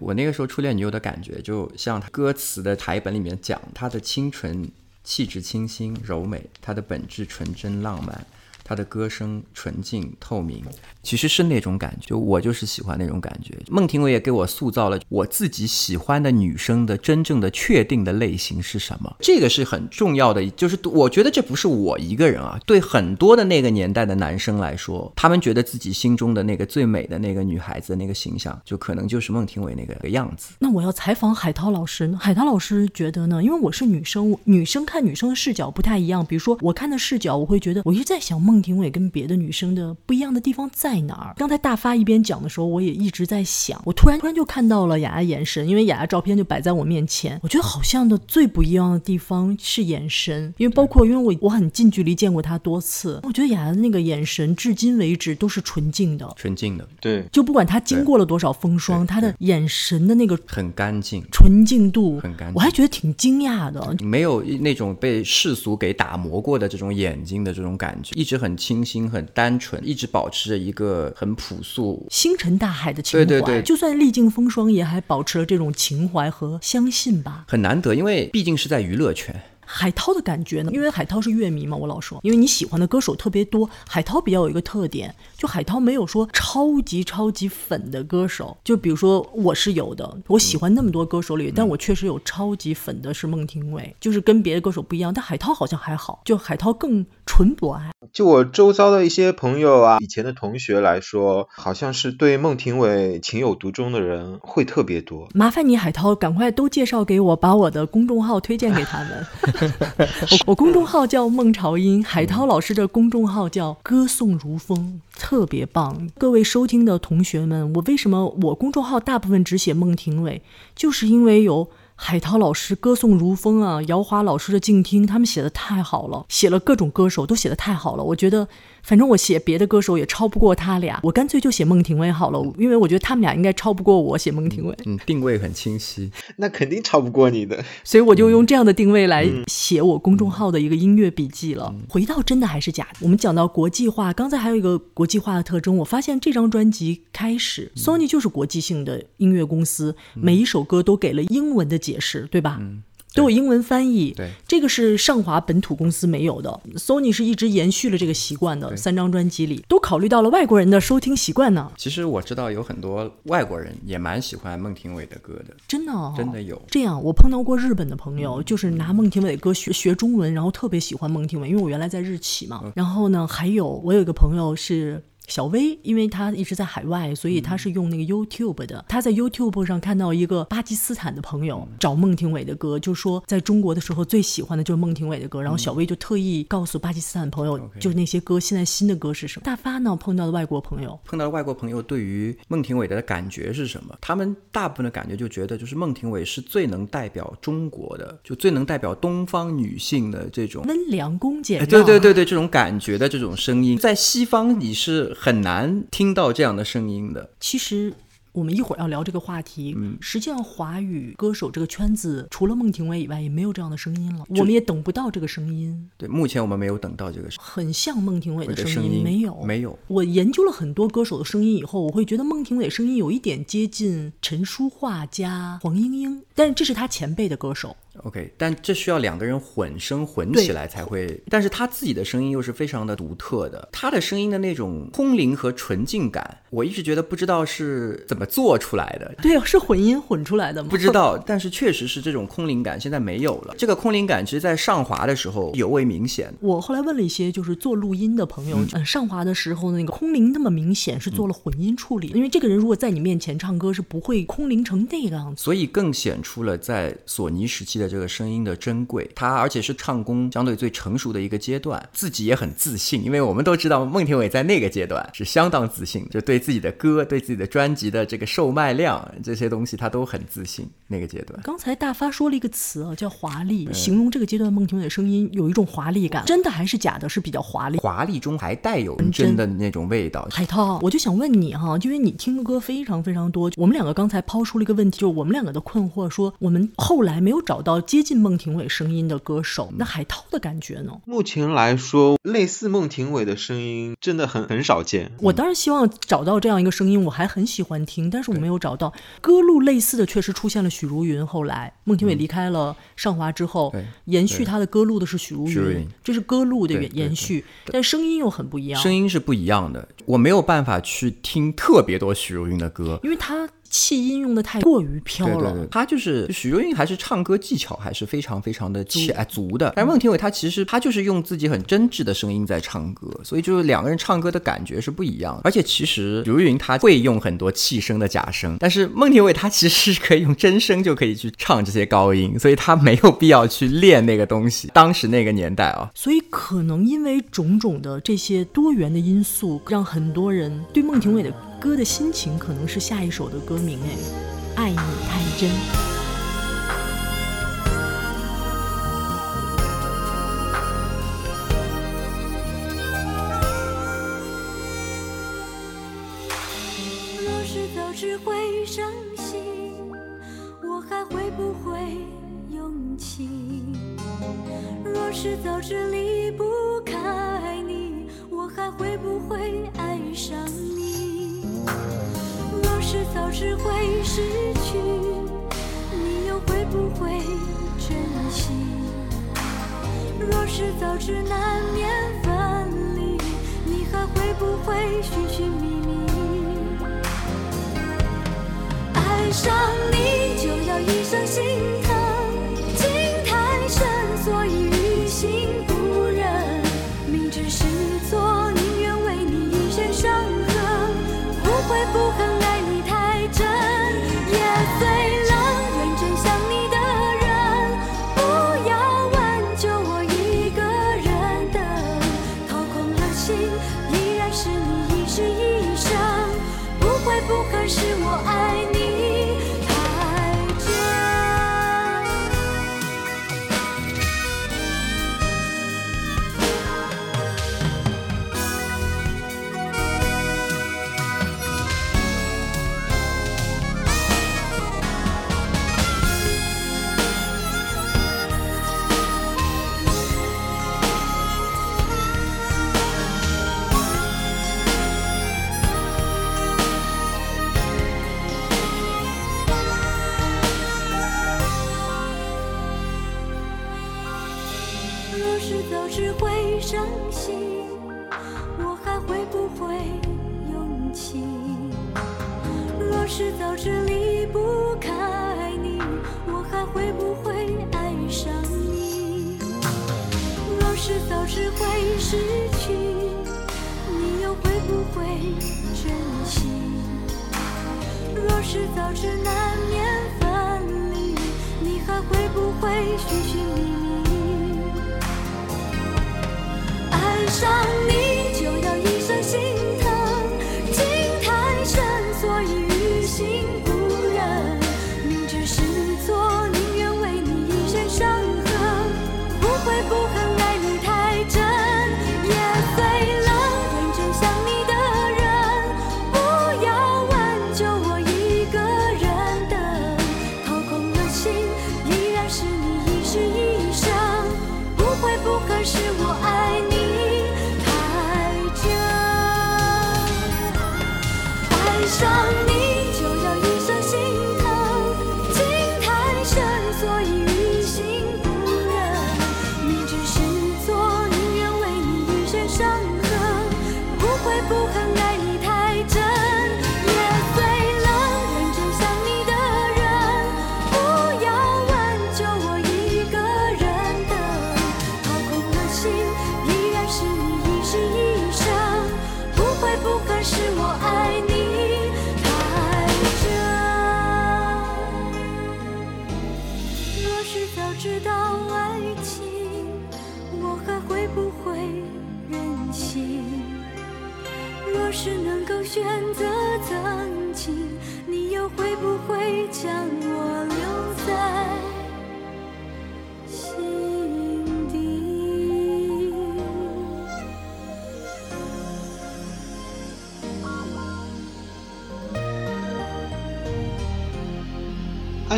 Speaker 4: 我那个时候初恋女友的感觉，就像歌词的台本里面讲，她的清纯、气质清新、柔美，她的本质纯真浪漫。她的歌声纯净透明，其实是那种感觉，就我就是喜欢那种感觉。孟庭苇也给我塑造了我自己喜欢的女生的真正的确定的类型是什么，这个是很重要的。就是我觉得这不是我一个人啊，对很多的那个年代的男生来说，他们觉得自己心中的那个最美的那个女孩子那个形象，就可能就是孟庭苇那个样子。
Speaker 2: 那我要采访海涛老师呢，海涛老师觉得呢？因为我是女生，女生看女生的视角不太一样。比如说我看的视角，我会觉得我一直在想孟。孟庭苇跟别的女生的不一样的地方在哪儿？刚才大发一边讲的时候，我也一直在想。我突然突然就看到了雅雅眼神，因为雅雅照片就摆在我面前。我觉得好像的最不一样的地方是眼神，因为包括因为我我很近距离见过她多次，我觉得雅雅的那个眼神至今为止都是纯净的，
Speaker 4: 纯净的。
Speaker 3: 对，
Speaker 2: 就不管她经过了多少风霜，她的眼神的那个
Speaker 4: 很干净、
Speaker 2: 纯净度
Speaker 4: 很干净，
Speaker 2: 我还觉得挺惊讶的，
Speaker 4: 没有那种被世俗给打磨过的这种眼睛的这种感觉，一直很。很清新，很单纯，一直保持着一个很朴素、
Speaker 2: 星辰大海的情
Speaker 4: 怀。对对对，
Speaker 2: 就算历尽风霜，也还保持了这种情怀和相信吧。
Speaker 4: 很难得，因为毕竟是在娱乐圈。
Speaker 2: 海涛的感觉呢？因为海涛是乐迷嘛，我老说，因为你喜欢的歌手特别多。海涛比较有一个特点，就海涛没有说超级超级粉的歌手。就比如说我是有的，我喜欢那么多歌手里，但我确实有超级粉的是孟庭苇，就是跟别的歌手不一样。但海涛好像还好，就海涛更纯博爱。
Speaker 3: 就我周遭的一些朋友啊，以前的同学来说，好像是对孟庭苇情有独钟的人会特别多。
Speaker 2: 麻烦你海涛，赶快都介绍给我，把我的公众号推荐给他们。我我公众号叫孟朝英，海涛老师的公众号叫歌颂如风，特别棒。各位收听的同学们，我为什么我公众号大部分只写孟庭苇，就是因为有海涛老师歌颂如风啊，姚华老师的静听，他们写的太好了，写了各种歌手都写的太好了，我觉得。反正我写别的歌手也超不过他俩，我干脆就写孟庭苇好了，因为我觉得他们俩应该超不过我写孟庭苇。
Speaker 4: 嗯，定位很清晰，
Speaker 3: 那肯定超不过你的，
Speaker 2: 所以我就用这样的定位来写我公众号的一个音乐笔记了。回到真的还是假的？我们讲到国际化，刚才还有一个国际化的特征，我发现这张专辑开始，Sony 就是国际性的音乐公司，每一首歌都给了英文的解释，对吧？都有英文翻译。
Speaker 4: 对，
Speaker 2: 这个是上华本土公司没有的。Sony 是一直延续了这个习惯的，三张专辑里都考虑到了外国人的收听习惯呢。
Speaker 4: 其实我知道有很多外国人也蛮喜欢孟庭苇的歌的，
Speaker 2: 真的、哦，
Speaker 4: 真的有。
Speaker 2: 这样，我碰到过日本的朋友，就是拿孟庭苇的歌学学中文，然后特别喜欢孟庭苇，因为我原来在日企嘛。然后呢，还有我有一个朋友是。小薇，因为她一直在海外，所以她是用那个 YouTube 的。她在 YouTube 上看到一个巴基斯坦的朋友找孟庭苇的歌，就说在中国的时候最喜欢的就是孟庭苇的歌。然后小薇就特意告诉巴基斯坦朋友，就是那些歌现在新的歌是什么。大发呢碰到的外国朋友，
Speaker 4: 碰到的外国朋友对于孟庭苇的感觉是什么？他们大部分的感觉就觉得，就是孟庭苇是最能代表中国的，就最能代表东方女性的这种
Speaker 2: 温良恭俭。
Speaker 4: 对对对对，这种感觉的这种声音，在西方你是很难听到这样的声音的。
Speaker 2: 其实我们一会儿要聊这个话题。嗯实际上，华语歌手这个圈子，除了孟庭苇以外，也没有这样的声音了。我们也等不到这个声音，
Speaker 4: 对，目前我们没有等到这个声
Speaker 2: 很像孟庭苇的声
Speaker 4: 声音
Speaker 2: 没有，
Speaker 4: 没有
Speaker 2: 我研究了很多歌手的声音以后，我会觉得孟庭苇声音有一点接近陈淑桦加黄莺莺，但是这是他前辈的歌手。
Speaker 4: OK，但这需要两个人混声混起来才会。但是他自己的声音又是非常的独特的，他的声音的那种空灵和纯净感，我一直觉得不知道是怎么做出来的。
Speaker 2: 对啊，是混音混出来的吗？
Speaker 4: 不知道，但是确实是这种空灵感现在没有了。这个空灵感其实，在上滑的时候尤为明显。
Speaker 2: 我后来问了一些就是做录音的朋友，嗯，上滑的时候那个空灵那么明显是做了混音处理的，因为这个人如果在你面前唱歌是不会空灵成那个样子。
Speaker 4: 所以更显出了在索尼时期的这个声音的珍贵。他而且是唱功相对最成熟的一个阶段，自己也很自信，因为我们都知道孟庭苇在那个阶段是相当自信，就对自己的歌、对自己的专辑的这个售卖量这些东西，他都很自信。那个阶段，
Speaker 2: 刚才大发说了一个词啊，叫华丽，形容这个阶段孟庭苇的声音有一种华丽感，真的还是假的？是比较华丽。
Speaker 4: 华丽中还带有真的那种味道。
Speaker 2: 海涛，我就想问你哈，因为你听的歌非常非常多，我们两个刚才抛出了一个问题，就是我们两个的困惑，说我们后来没有找到接近孟庭苇声音的歌手，那海涛的感觉呢？
Speaker 3: 目前来说，类似孟庭苇的声音真的很很少见。
Speaker 2: 我当然希望找到这样一个声音，我还很喜欢听，但是我没有找到。歌路类似的确实出现了许茹芸，后来孟庭苇离开了上华之后，
Speaker 4: 对
Speaker 2: 延续她的歌路的是许茹芸这是歌路的延续，但声音又很不一样，
Speaker 4: 声音是不一样的，我没有办法去听特别多许茹芸的歌。
Speaker 2: 因为她气音用的太过于飘了。
Speaker 4: 对对对，她就是许茹芸，还是唱歌技巧还是非常非常的起哎足的。但是孟庭苇她其实她就是用自己很真挚的声音在唱歌，所以就是两个人唱歌的感觉是不一样的。而且其实许茹芸她会用很多气声的假声，但是孟庭苇她其实是可以用真声就可以去唱这些高音，所以她没有必要去练那个东西。当时那个年代啊，
Speaker 2: 所以可能因为种种的这些多元的因素，让很多人对孟庭苇的歌的心情可能是下一首的歌名哎，爱你太真。
Speaker 5: 若是早知会伤心，我还会不会勇气？若是早知离不开你，我还会不会爱上你？若是早知会失去，你又会不会珍惜？若是早知难免分离，你还会不会寻寻觅觅？爱上你就要一生心疼，早知会伤心，我还会不会勇气？若是早知离不开你，我还会不会爱上你？若是早知会失去，你又会不会珍惜？若是早知难免分离，你还会不会寻寻觅觅？上你就要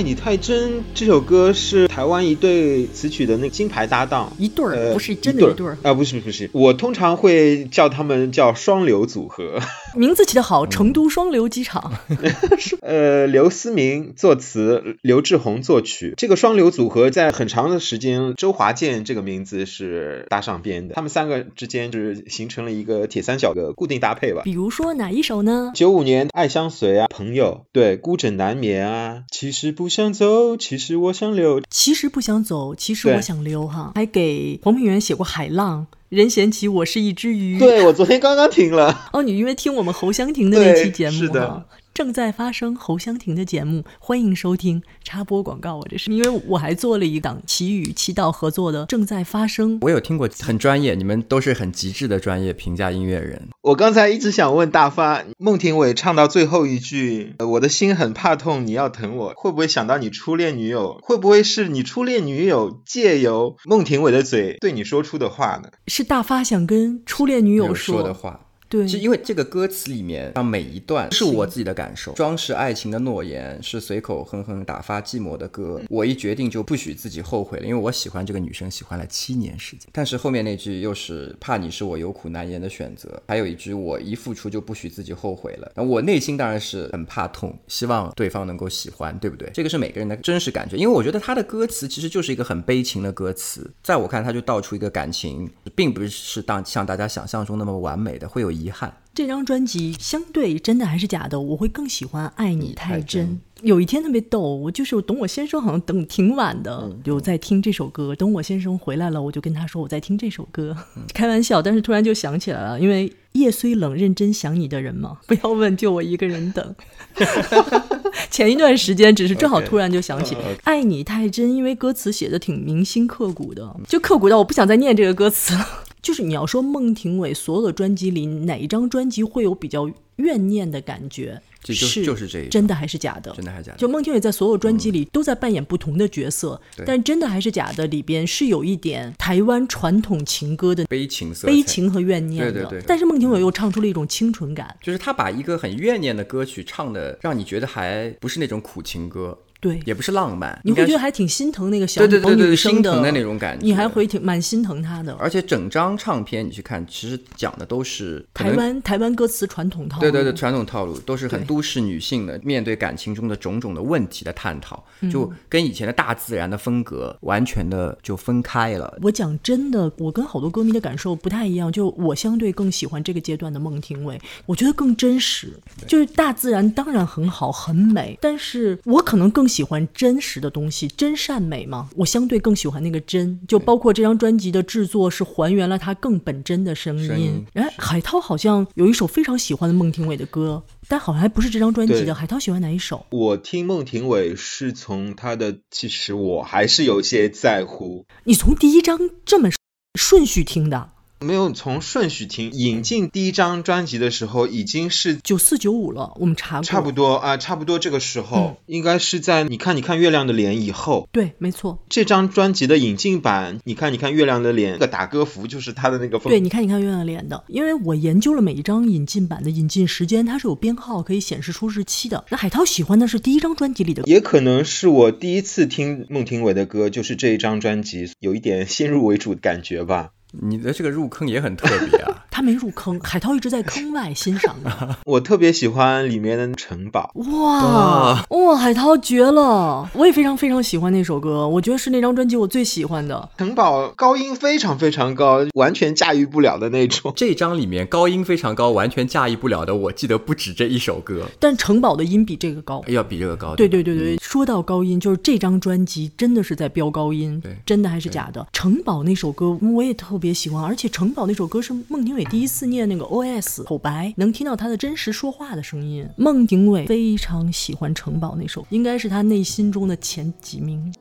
Speaker 5: 爱你太真
Speaker 3: 这首歌是台湾一对词曲的那个金牌搭档，
Speaker 2: 一对儿、
Speaker 3: 呃，
Speaker 2: 不是真的
Speaker 3: 一
Speaker 2: 一对儿，
Speaker 3: 啊，不是不是，我通常会叫他们叫双流组合。
Speaker 2: 名字起得好，成都双流机场。
Speaker 3: 呃，刘思明作词，刘志宏作曲。这个双流组合在很长的时间，周华健这个名字是搭上边的，他们三个之间就是形成了一个铁三角的固定搭配吧。
Speaker 2: 比如说哪一首呢？
Speaker 3: 九五年《爱相随》啊，朋友，对，孤枕难眠啊，其实不想走，其实我想留。
Speaker 2: 其实不想走，其实我想留哈。还给黄品源写过《海浪》，人嫌弃我是一只鱼。
Speaker 3: 对我昨天刚刚听了，
Speaker 2: 哦，你因为听我们侯湘婷的那期节目
Speaker 3: 是的。
Speaker 2: 哈，正在发生侯湘婷的节目，欢迎收听。插播广告，我这是因为我还做了一档奇与七道合作的正在发生。
Speaker 4: 我有听过，很专业，你们都是很极致的专业评价音乐人。
Speaker 3: 我刚才一直想问大发，孟庭苇唱到最后一句，呃我的心很怕痛，你要疼我，会不会想到你初恋女友？会不会是你初恋女友借由孟庭苇的嘴对你说出的话呢？
Speaker 2: 是大发想跟初恋女友
Speaker 4: 有说的话，
Speaker 2: 对，
Speaker 4: 是因为这个歌词里面，像每一段是我自己的感受，装饰爱情的诺言是随口哼哼打发寂寞的歌。我一决定就不许自己后悔了，因为我喜欢这个女生，喜欢了七年时间。但是后面那句又是怕你是我有苦难言的选择，还有一句我一付出就不许自己后悔了。那我内心当然是很怕痛，希望对方能够喜欢，对不对？这个是每个人的真实感觉，因为我觉得他的歌词其实就是一个很悲情的歌词，在我看他就道出一个感情，并不是当像大家想象中那么完美的，会有遗憾。
Speaker 2: 这张专辑相对真的还是假的，我会更喜欢《爱你太
Speaker 4: 太
Speaker 2: 真》
Speaker 4: 真
Speaker 2: 有一天特别逗，我就是我等我先生好像等挺晚的，有在听这首歌。等我先生回来了，我就跟他说我在听这首歌，开玩笑，但是突然就想起来了，因为夜虽冷，认真想你的人嘛，不要问，就我一个人等。前一段时间只是正好突然就想起爱你太真，因为歌词写的挺铭心刻骨的，就刻骨到我不想再念这个歌词了。就是你要说孟庭苇所有的专辑里哪一张专辑会有比较怨念的感觉？
Speaker 4: 这就是就是这一
Speaker 2: 真的还是假的？
Speaker 4: 真的还是假的
Speaker 2: 就孟庭苇在所有专辑里都在扮演不同的角色，
Speaker 4: 对
Speaker 2: 但真的还是假的里边是有一点台湾传统情歌的
Speaker 4: 悲情色彩
Speaker 2: 悲情和怨念的。
Speaker 4: 对对对
Speaker 2: 但是孟庭苇又唱出了一种清纯感。
Speaker 4: 就是他把一个很怨念的歌曲唱的，让你觉得还不是那种苦情歌，
Speaker 2: 对，
Speaker 4: 也不是浪漫，
Speaker 2: 你会觉得还挺心疼那个小
Speaker 4: 对对对对
Speaker 2: 女生
Speaker 4: 心疼的那种感觉
Speaker 2: 你还会挺蛮心疼她的。
Speaker 4: 而且整张唱片你去看，其实讲的都是
Speaker 2: 台湾台湾歌词传统套路，
Speaker 4: 对对对，传统套路都是很都市女性的面对感情中的种种的问题的探讨，就跟以前的大自然的风格完全的就分开了。
Speaker 2: 我讲真的，我跟好多歌迷的感受不太一样。就我相对更喜欢这个阶段的孟庭苇，我觉得更真实。就是大自然当然很好很美，但是我可能更喜欢真实的东西，真善美吗。我相对更喜欢那个真，就包括这张专辑的制作是还原了它更本真的声音。哎，海涛好像有一首非常喜欢的孟庭苇的歌，但好像还不是这张专辑的。海涛喜欢哪一首？
Speaker 3: 我听孟庭苇是从他的，其实我还是有些在乎，
Speaker 2: 你从第一张这么顺序听的，
Speaker 3: 没有从顺序听。引进第一张专辑的时候，已经是
Speaker 2: 九四九五了，我们查过，
Speaker 3: 差不多啊、差不多这个时候，应该是在你看你看月亮的脸以后。
Speaker 2: 对，没错。
Speaker 3: 这张专辑的引进版，你看，你看月亮的脸，那个打歌服就是他的那个风。
Speaker 2: 对，你看，你看月亮的脸的，因为我研究了每一张引进版的引进时间，它是有编号可以显示出日期的。那海涛喜欢的是第一张专辑里的，
Speaker 3: 也可能是我第一次听孟庭苇的歌，就是这一张专辑，有一点先入为主的感觉吧。
Speaker 4: 你的这个入坑也很特别啊，
Speaker 2: 他没入坑，海涛一直在坑外欣赏的。
Speaker 3: 我特别喜欢里面的城堡，
Speaker 2: 哇哇，海涛绝了！我也非常非常喜欢那首歌，我觉得是那张专辑我最喜欢的。
Speaker 3: 城堡高音非常非常高，完全驾驭不了的那种。
Speaker 4: 这张里面高音非常高，完全驾驭不了的，我记得不止这一首歌，
Speaker 2: 但城堡的音比这个高。
Speaker 4: 要比这个高。
Speaker 2: 对对对对，说到高音，就是这张专辑真的是在飙高音，真的还是假的？城堡那首歌我也特别喜欢，而且城堡那首歌是孟庭苇第一次念那个 OS 口白，能听到他的真实说话的声音。孟庭苇非常喜欢城堡那首，应该是他内心中的前几名。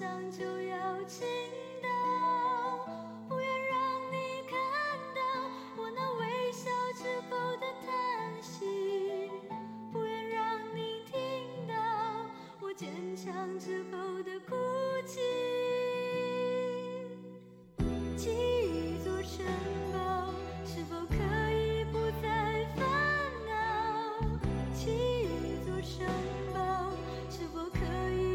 Speaker 5: 上就要倾倒
Speaker 1: 不愿让你看到我那微笑之后的叹息不愿让你听到我坚强之后的哭泣记忆做城堡是否
Speaker 5: 可以不再烦恼？记忆做城堡是否可以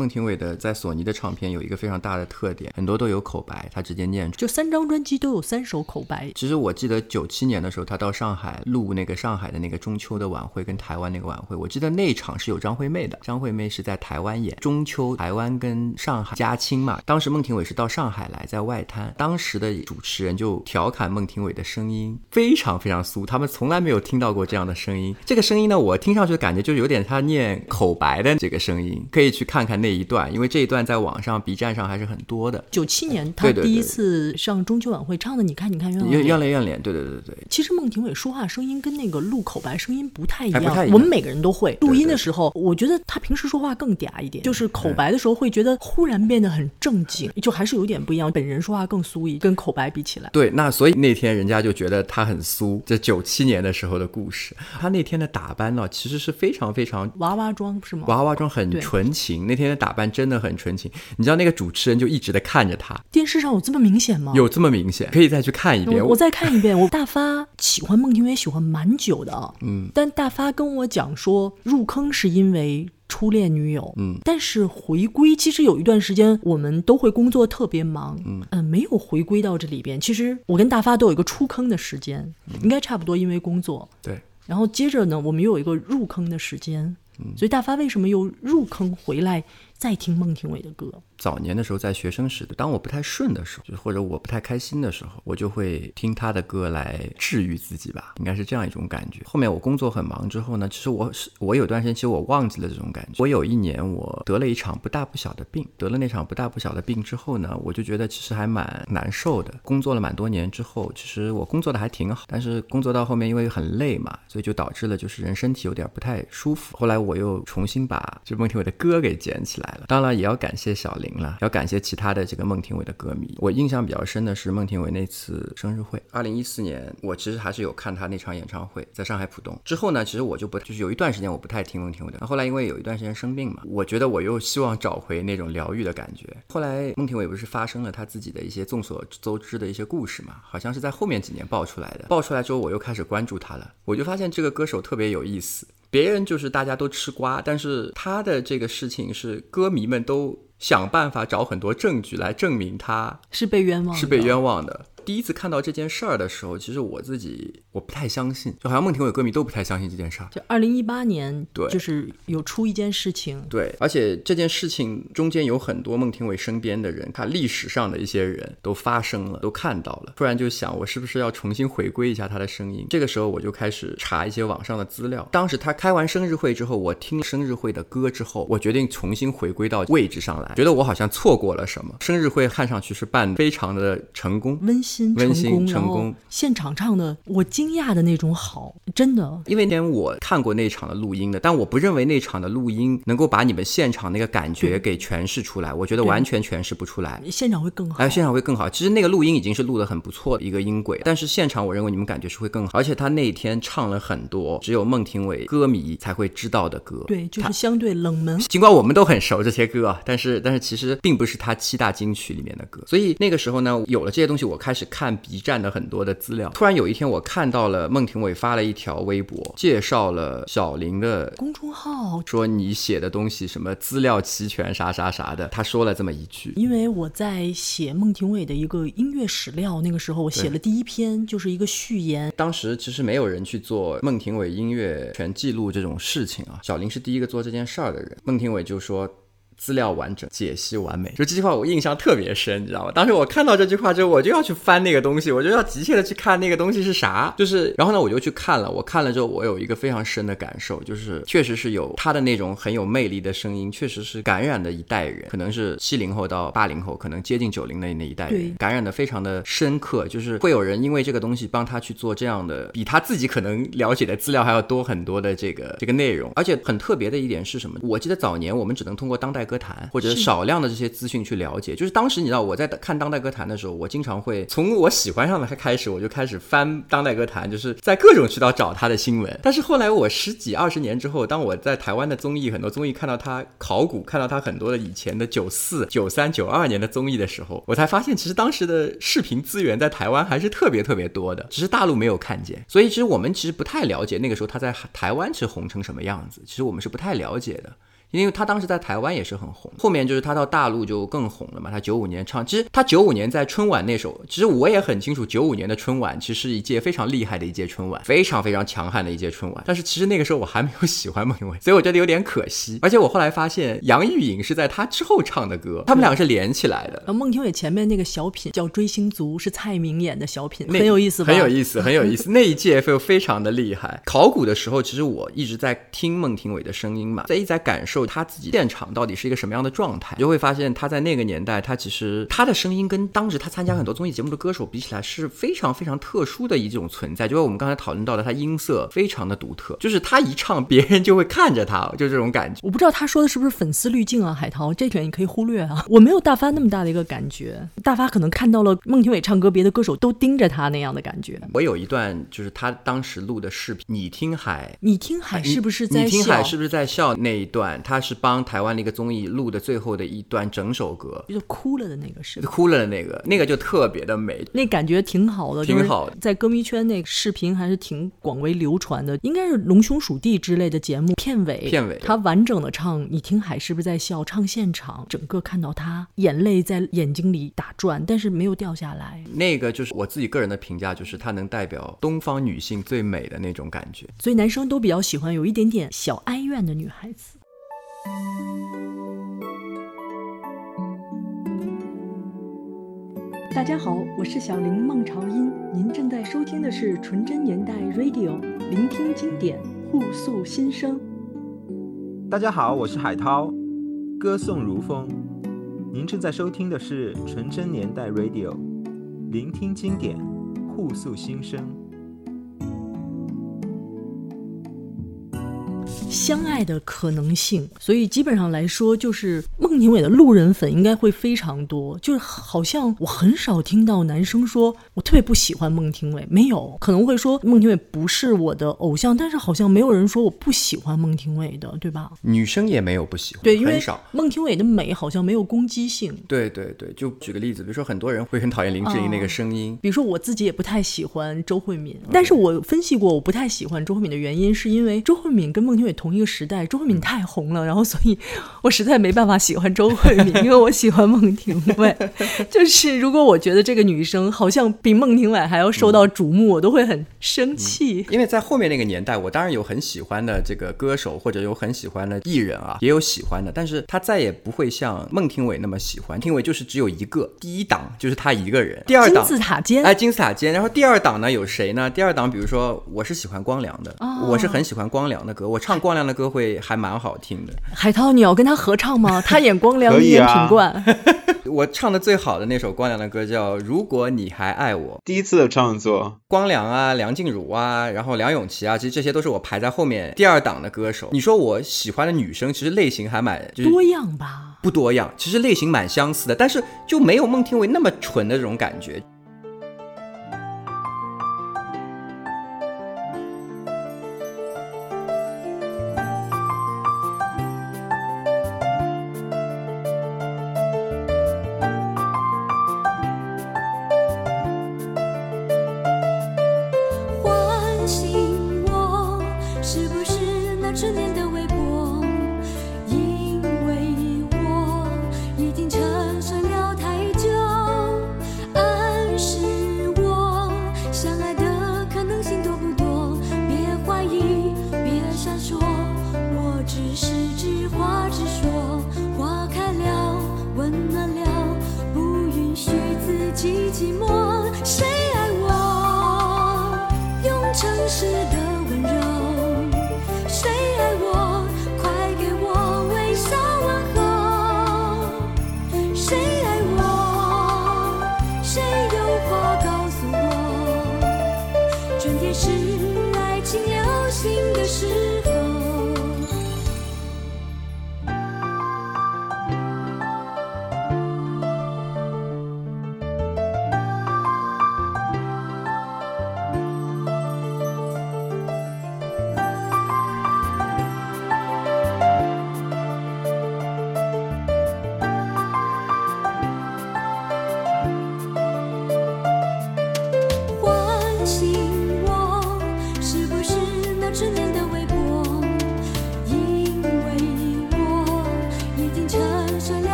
Speaker 4: 孟庭苇的在索尼的唱片有一个非常大的特点，很多都有口白，他直接念出。
Speaker 2: 就三张专辑都有三首口白，
Speaker 4: 其实我记得九七年的时候，他到上海录那个上海的那个中秋的晚会，跟台湾那个晚会，我记得那场是有张惠妹的，张惠妹是在台湾演中秋，台湾跟上海嘉亲嘛。当时孟庭苇是到上海来，在外滩，当时的主持人就调侃孟庭苇的声音非常非常酥，他们从来没有听到过这样的声音。这个声音呢，我听上去的感觉就有点他念口白的这个声音，可以去看看那一段，因为这一段在网上 B 站上还是很多的。
Speaker 2: 九七年他第一次上中秋晚会唱的，你看，你看，冤枉
Speaker 4: 要
Speaker 2: 脸
Speaker 4: 要脸对对对对对。
Speaker 2: 其实孟庭苇说话声音跟那个录口白声音不太一样，我们每个人都会。录音的时候，我觉得他平时说话更嗲一点，就是口白的时候会觉得忽然变得很正经，就还是有点不一样。本人说话更酥一，跟口白比起来。
Speaker 4: 对，那所以那天人家就觉得他很酥。这九七年的时候的故事，他那天的打扮呢，其实是非常非常
Speaker 2: 娃娃装是吗？
Speaker 4: 娃娃装，很纯情。那天的打扮真的很纯情。你知道那个主持人就一直在看着他，
Speaker 2: 电视上有这么明显吗？
Speaker 4: 有这么明显，可以再去看一遍。
Speaker 2: 我我再看一遍。我大发喜欢孟庭苇，喜欢蛮久的啊。嗯，但大发跟我讲说，入坑是因为初恋女友。
Speaker 4: 嗯，
Speaker 2: 但是回归其实有一段时间，我们都会工作特别忙。嗯没有回归到这里边。其实我跟大发都有一个出坑的时间，应该差不多，因为工作。
Speaker 4: 对，
Speaker 2: 然后接着呢，我们又有一个入坑的时间。嗯所以大发为什么又入坑回来再听孟庭苇的歌？
Speaker 4: 早年的时候，在学生时代，当我不太顺的时候，就或者我不太开心的时候，我就会听他的歌来治愈自己吧，应该是这样一种感觉。后面我工作很忙之后呢，其实我是我有段时间，其实我忘记了这种感觉。我有一年我得了一场不大不小的病，得了那场不大不小的病之后呢，我就觉得其实还蛮难受的。工作了蛮多年之后，其实我工作的还挺好，但是工作到后面因为很累嘛，所以就导致了就是人身体有点不太舒服。后来我又重新把就孟庭苇的歌给捡起来了，当然也要感谢小林了，要感谢其他的这个孟庭苇的歌迷。我印象比较深的是孟庭苇那次生日会，二零一四年，我其实还是有看他那场演唱会，在上海浦东。之后呢，其实我就不就是有一段时间我不太听孟庭苇的，那后来因为有一段时间生病嘛，我觉得我又希望找回那种疗愈的感觉。后来孟庭苇不是发生了他自己的一些众所周知的一些故事嘛，好像是在后面几年爆出来的。爆出来之后，我又开始关注他了，我就发现这个歌手特别有意思。别人就是大家都吃瓜，但是他的这个事情是歌迷们都想办法找很多证据来证明他
Speaker 2: 是被冤枉，
Speaker 4: 是被冤枉的。第一次看到这件事儿的时候，其实我自己我不太相信，就好像孟庭苇歌迷都不太相信这件事儿。
Speaker 2: 就二零一八年，
Speaker 4: 对
Speaker 2: 就是有出一件事情，
Speaker 4: 对，而且这件事情中间有很多孟庭苇身边的人，他历史上的一些人都发生了，都看到了。突然就想，我是不是要重新回归一下他的声音？这个时候我就开始查一些网上的资料。当时他开完生日会之后，我听生日会的歌之后，我决定重新回归到位置上来，觉得我好像错过了什么。生日会看上去是办得非常的成功，
Speaker 2: 温馨
Speaker 4: 温馨
Speaker 2: 功，
Speaker 4: 成功
Speaker 2: 现场唱的，我惊讶的那种好，真的。
Speaker 4: 因为那天我看过那场的录音的，但我不认为那场的录音能够把你们现场那个感觉给诠释出来，我觉得完全诠释不出来。
Speaker 2: 现场会更好。
Speaker 4: 哎，现场会更好。其实那个录音已经是录的很不错的一个音轨，但是现场我认为你们感觉是会更好。而且他那天唱了很多只有孟庭苇歌迷才会知道的歌。
Speaker 2: 对，就是相对冷门。
Speaker 4: 尽管我们都很熟这些歌啊，但是但是其实并不是他七大金曲里面的歌。所以那个时候呢，有了这些东西，我开始看 B 站的很多的资料。突然有一天，我看到了孟庭苇发了一条微博，介绍了小林的
Speaker 2: 公众号，
Speaker 4: 说你写的东西什么资料齐全啥啥啥的，他说了这么一句。
Speaker 2: 因为我在写孟庭苇的一个音乐史料，那个时候我写了第一篇，就是一个序言。
Speaker 4: 当时其实没有人去做孟庭苇音乐全记录这种事情啊，小林是第一个做这件事儿的人。孟庭苇就说。资料完整，解析完美。就这句话我印象特别深，你知道吗？当时我看到这句话之后，我就要去翻那个东西，我就要急切的去看那个东西是啥。就是，然后呢，我就去看了。我看了之后，我有一个非常深的感受，就是确实是有他的那种很有魅力的声音，确实是感染的一代人，可能是七零后到八零后，可能接近九零的那一代人，感染的非常的深刻。就是会有人因为这个东西帮他去做这样的，比他自己可能了解的资料还要多很多的这个这个内容。而且很特别的一点是什么？我记得早年我们只能通过当代歌坛或者少量的这些资讯去了解。就是当时你知道我在看当代歌坛的时候，我经常会从我喜欢上的开始，我就开始翻当代歌坛，就是在各种渠道找他的新闻。但是后来我十几二十年之后，当我在台湾的综艺很多综艺看到他考古，看到他很多的以前的九四、九三、九二年的综艺的时候，我才发现其实当时的视频资源在台湾还是特别特别多的，只是大陆没有看见。所以其实我们其实不太了解那个时候他在台湾是红成什么样子，其实我们是不太了解的。因为他当时在台湾也是很红，后面就是他到大陆就更红了嘛。他九五年唱，其实他九五年在春晚那首，其实我也很清楚，九五年的春晚其实是一届非常厉害的一届春晚，非常非常强悍的一届春晚。但是其实那个时候我还没有喜欢孟庭苇，所以我觉得有点可惜。而且我后来发现杨钰莹是在他之后唱的歌，他们两个是连起来的。
Speaker 2: 孟庭苇前面那个小品叫《追星族》，是蔡明演的小品，很有意思吧？
Speaker 4: 很有意思，很有意思。那一届就非常的厉害。考古的时候，其实我一直在听孟庭苇的声音嘛，在一直在感受他自己现场到底是一个什么样的状态，你就会发现他在那个年代，他其实他的声音跟当时他参加很多综艺节目的歌手比起来是非常非常特殊的一种存在。就是我们刚才讨论到的，他音色非常的独特，就是他一唱，别人就会看着他，就这种感觉。
Speaker 2: 我不知道他说的是不是粉丝滤镜啊，海涛，这点你可以忽略啊。我没有大发那么大的一个感觉，大发可能看到了孟庭苇唱歌，别的歌手都盯着他那样的感觉。
Speaker 4: 我有一段就是他当时录的视频，你听海
Speaker 2: 你听海是不是在
Speaker 4: 你听海？是不是在笑那一段？他是帮台湾的一个综艺录的最后的一段整首歌，
Speaker 2: 就是哭了的那个是吧？
Speaker 4: 哭了的那个，那个就特别的美。
Speaker 2: 那感觉挺好的，
Speaker 4: 挺好
Speaker 2: 在歌迷圈那个视频还是挺广为流传的，应该是《龙兄鼠弟》之类的节目片尾，
Speaker 4: 片尾
Speaker 2: 他完整的唱《你听海是不是在笑》，唱现场，整个看到他眼泪在眼睛里打转，但是没有掉下来，
Speaker 4: 那个就是我自己个人的评价，就是它能代表东方女性最美的那种感觉。
Speaker 2: 所以男生都比较喜欢有一点点小哀怨的女孩子。大家好，我是小林孟朝音，您正在收听的是纯真年代 Radio，聆听经典，互诉心声。
Speaker 6: 大家好，我是海涛，歌颂如风。您正在收听的是纯真年代 Radio，聆听经典，互诉心声。
Speaker 2: 相爱的可能性，所以基本上来说，就是孟庭苇的路人粉应该会非常多。就是好像我很少听到男生说我特别不喜欢孟庭苇，没有，可能会说孟庭苇不是我的偶像，但是好像没有人说我不喜欢孟庭苇的，对吧？
Speaker 4: 女生也没有不喜欢，
Speaker 2: 对，因为。孟庭苇的美好像没有攻击性。
Speaker 4: 对对对，就举个例子，比如说很多人会很讨厌林志颖那个声音，
Speaker 2: 比如说我自己也不太喜欢周慧敏，但是我分析过，我不太喜欢周慧敏的原因，是因为周慧敏跟孟庭苇同一个时代，周慧敏太红了，然后所以我实在没办法喜欢周慧敏，因为我喜欢孟庭苇。就是如果我觉得这个女生好像比孟庭苇还要受到瞩目，我都会很生气。
Speaker 4: 因为在后面那个年代，我当然有很喜欢的这个歌手，或者有很喜欢的艺人啊，也有喜欢的，但是他再也不会像孟庭苇那么喜欢。庭苇就是只有一个，第一档就是他一个人，第二档金
Speaker 2: 字塔尖，
Speaker 4: 哎，金字塔尖。然后第二档呢有谁呢？第二档比如说我是喜欢光良的，
Speaker 2: 哦
Speaker 4: 我是很喜欢光良的歌，我唱光 良的歌会还蛮好听的。
Speaker 2: 海涛，你要跟他合唱吗？他演光良，你演
Speaker 3: 啊
Speaker 2: 品冠。
Speaker 4: 我唱的最好的那首光良的歌叫《如果你还爱我》。
Speaker 3: 第一次的创作，
Speaker 4: 光良啊，梁静茹啊，然后梁咏琪啊，其实这些都是我排在后面第二档的歌手。你说我喜欢的女生，其实类型还蛮就是
Speaker 2: 多样吧。
Speaker 4: 不多样，其实类型蛮相似的，但是就没有孟庭苇那么纯的这种感觉。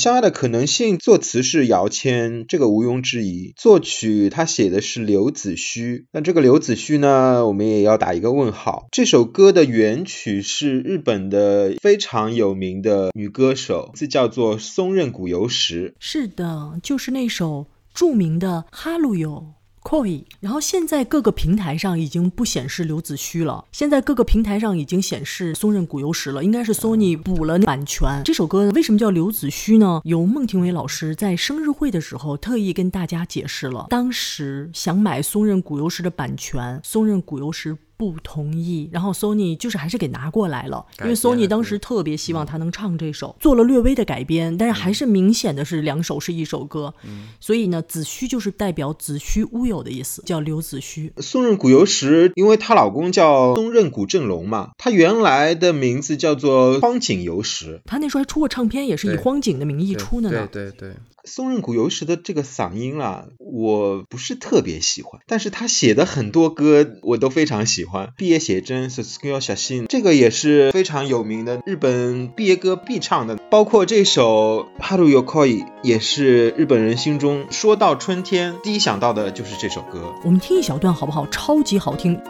Speaker 5: 相爱的可能性，
Speaker 3: 作词是姚谦，这个毋庸置疑。作曲他写的是刘子虚，那这个刘子虚呢，我们也要打一个问号。这首歌的原曲是日本的非常有名的女歌手，字叫做松任谷由实。
Speaker 2: 是的，就是那首著名的《哈鲁哟》。Koi，然后现在各个平台上已经不显示刘子虚了，现在各个平台上已经显示松任谷由实了，应该是 Sony 补了版权。这首歌为什么叫刘子虚呢？由孟庭苇老师在生日会的时候特意跟大家解释了，当时想买松任谷由实的版权，松任谷由实。不同意，然后 Sony 就是还是给拿过来了，因为 Sony 当时特别希望他能唱这首，做了略微的改编，但是还是明显的是两首是一首歌，所以呢，子虚就是代表子虚乌有的意思，叫刘子虚。
Speaker 3: 松任谷由实，因为她老公叫松任谷正隆嘛，她原来的名字叫做荒井由实，
Speaker 2: 他那时候还出过唱片，也是以荒井的名义出的呢。
Speaker 4: 对对对，
Speaker 3: 松任谷由实的这个嗓音啦，我不是特别喜欢，但是他写的很多歌我都非常喜欢。毕业写真《Susuyo 小信》这个也是非常有名的日本毕业歌必唱的，包括这首《Haru Yokoi》也是日本人心中说到春天第一想到的就是这首歌。
Speaker 2: 我们听一小段好不好？超级好听。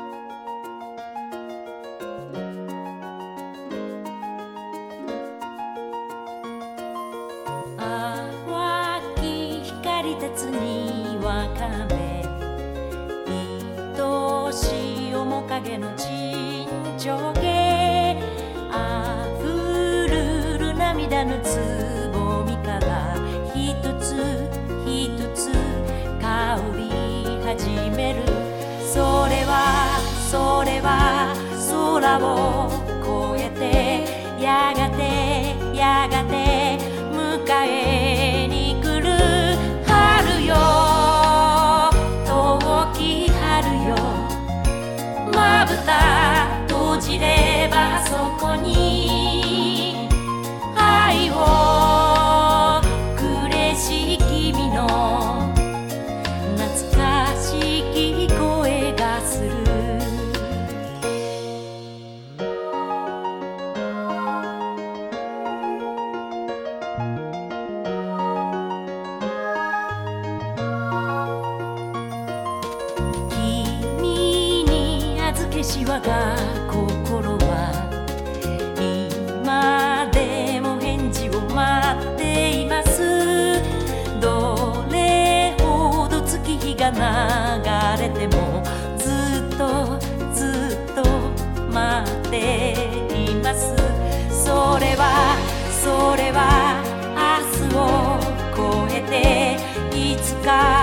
Speaker 7: caer. kekal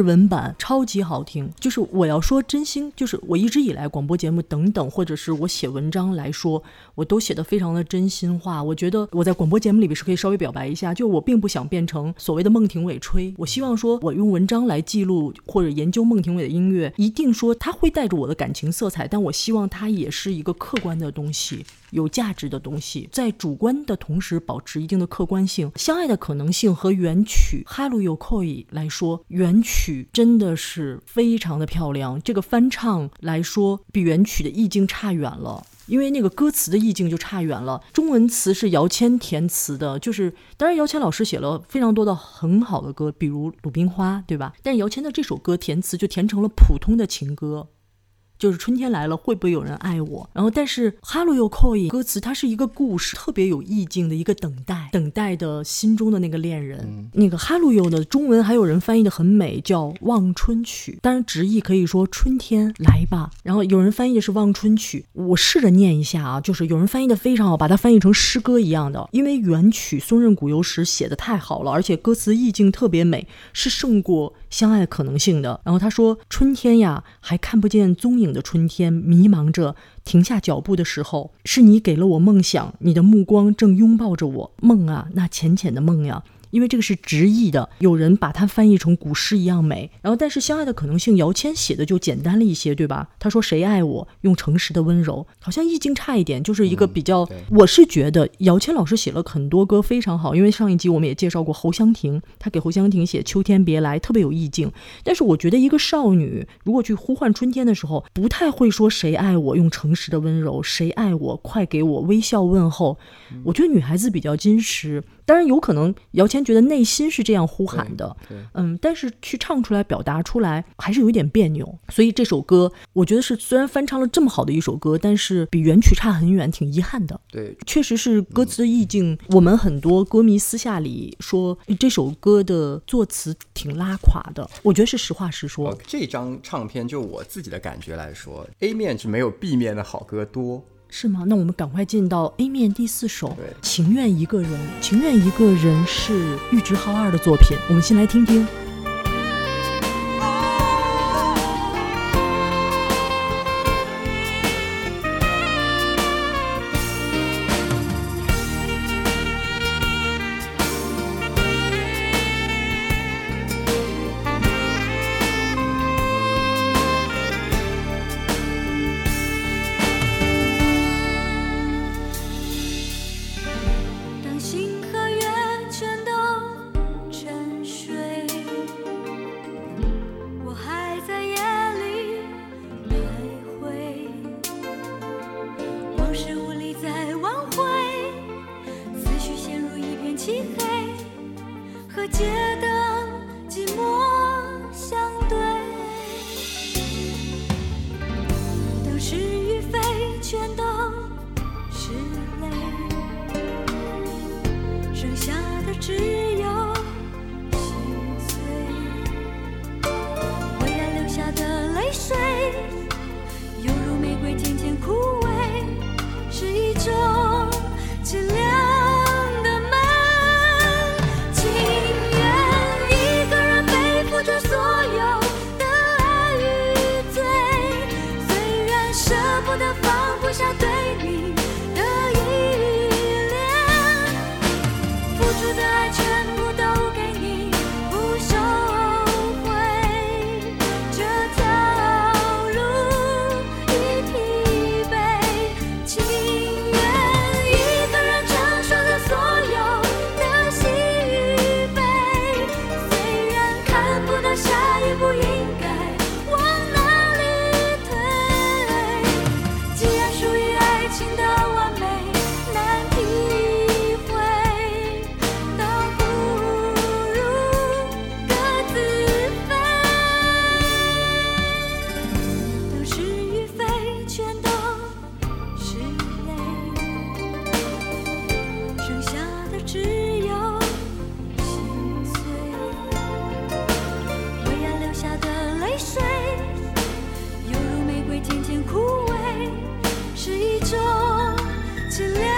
Speaker 2: 日文版超级好听，就是我要说真心，就是我一直以来广播节目等等，或者是我写文章来说，我都写的非常的真心话。我觉得我在广播节目里边是可以稍微表白一下，就我并不想变成所谓的孟庭苇吹，我希望说我用文章来记录或者研究孟庭苇的音乐，一定说它会带着我的感情色彩，但我希望它也是一个客观的东西。有价值的东西，在主观的同时保持一定的客观性。相爱的可能性和原曲《哈鲁有扣伊》来说，原曲真的是非常的漂亮。这个翻唱来说，比原曲的意境差远了。因为那个歌词的意境就差远了，中文词是姚谦填词的，就是当然姚谦老师写了非常多的很好的歌，比如《鲁冰花》，对吧？但是姚谦的这首歌填词就填成了普通的情歌。就是春天来了，会不会有人爱我？然后，但是《哈喽又 koi》歌词它是一个故事，特别有意境的一个等待，等待的心中的那个恋人。那个《Hello You》的中文还有人翻译的很美，叫《望春曲》，当然直译可以说春天来吧。然后有人翻译的是《望春曲》，我试着念一下啊，就是有人翻译的非常好，把它翻译成诗歌一样的，因为原曲松任谷由实写的太好了，而且歌词意境特别美，是胜过相爱的可能性的。然后他说：“春天呀，还看不见踪影。”的春天，迷茫着停下脚步的时候，是你给了我梦想，你的目光正拥抱着我。梦啊，那浅浅的梦呀，因为这个是直译的，有人把它翻译成古诗一样美。然后，但是相爱的可能性，姚谦写的就简单了一些，对吧？他说谁爱我，用诚实的温柔，好像意境差一点，就是一个比较。
Speaker 4: 对
Speaker 2: 我是觉得姚谦老师写了很多歌非常好，因为上一集我们也介绍过侯湘婷，他给侯湘婷写《秋天别来》特别有意境。但是我觉得一个少女如果去呼唤春天的时候，不太会说谁爱我，用诚实的温柔，谁爱我，快给我微笑问候。我觉得女孩子比较矜持，当然有可能姚谦觉得内心是这样呼喊的，嗯，但是去唱出来、表达出来还是有一点别扭。所以这首歌，我觉得是虽然翻唱了这么好的一首歌，但是比原曲差很远，挺遗憾的。
Speaker 4: 对，
Speaker 2: 确实是歌词的意境，我们很多歌迷私下里说这首歌的作词挺拉垮的，我觉得是实话实说。
Speaker 4: 哦，这张唱片就我自己的感觉来说，A 面是没有 B 面的好歌多。
Speaker 2: 是吗？那我们赶快进到 A 面第四首《情愿一个人》。《情愿一个人》是玉置浩二的作品，我们先来听听。
Speaker 5: to
Speaker 3: live.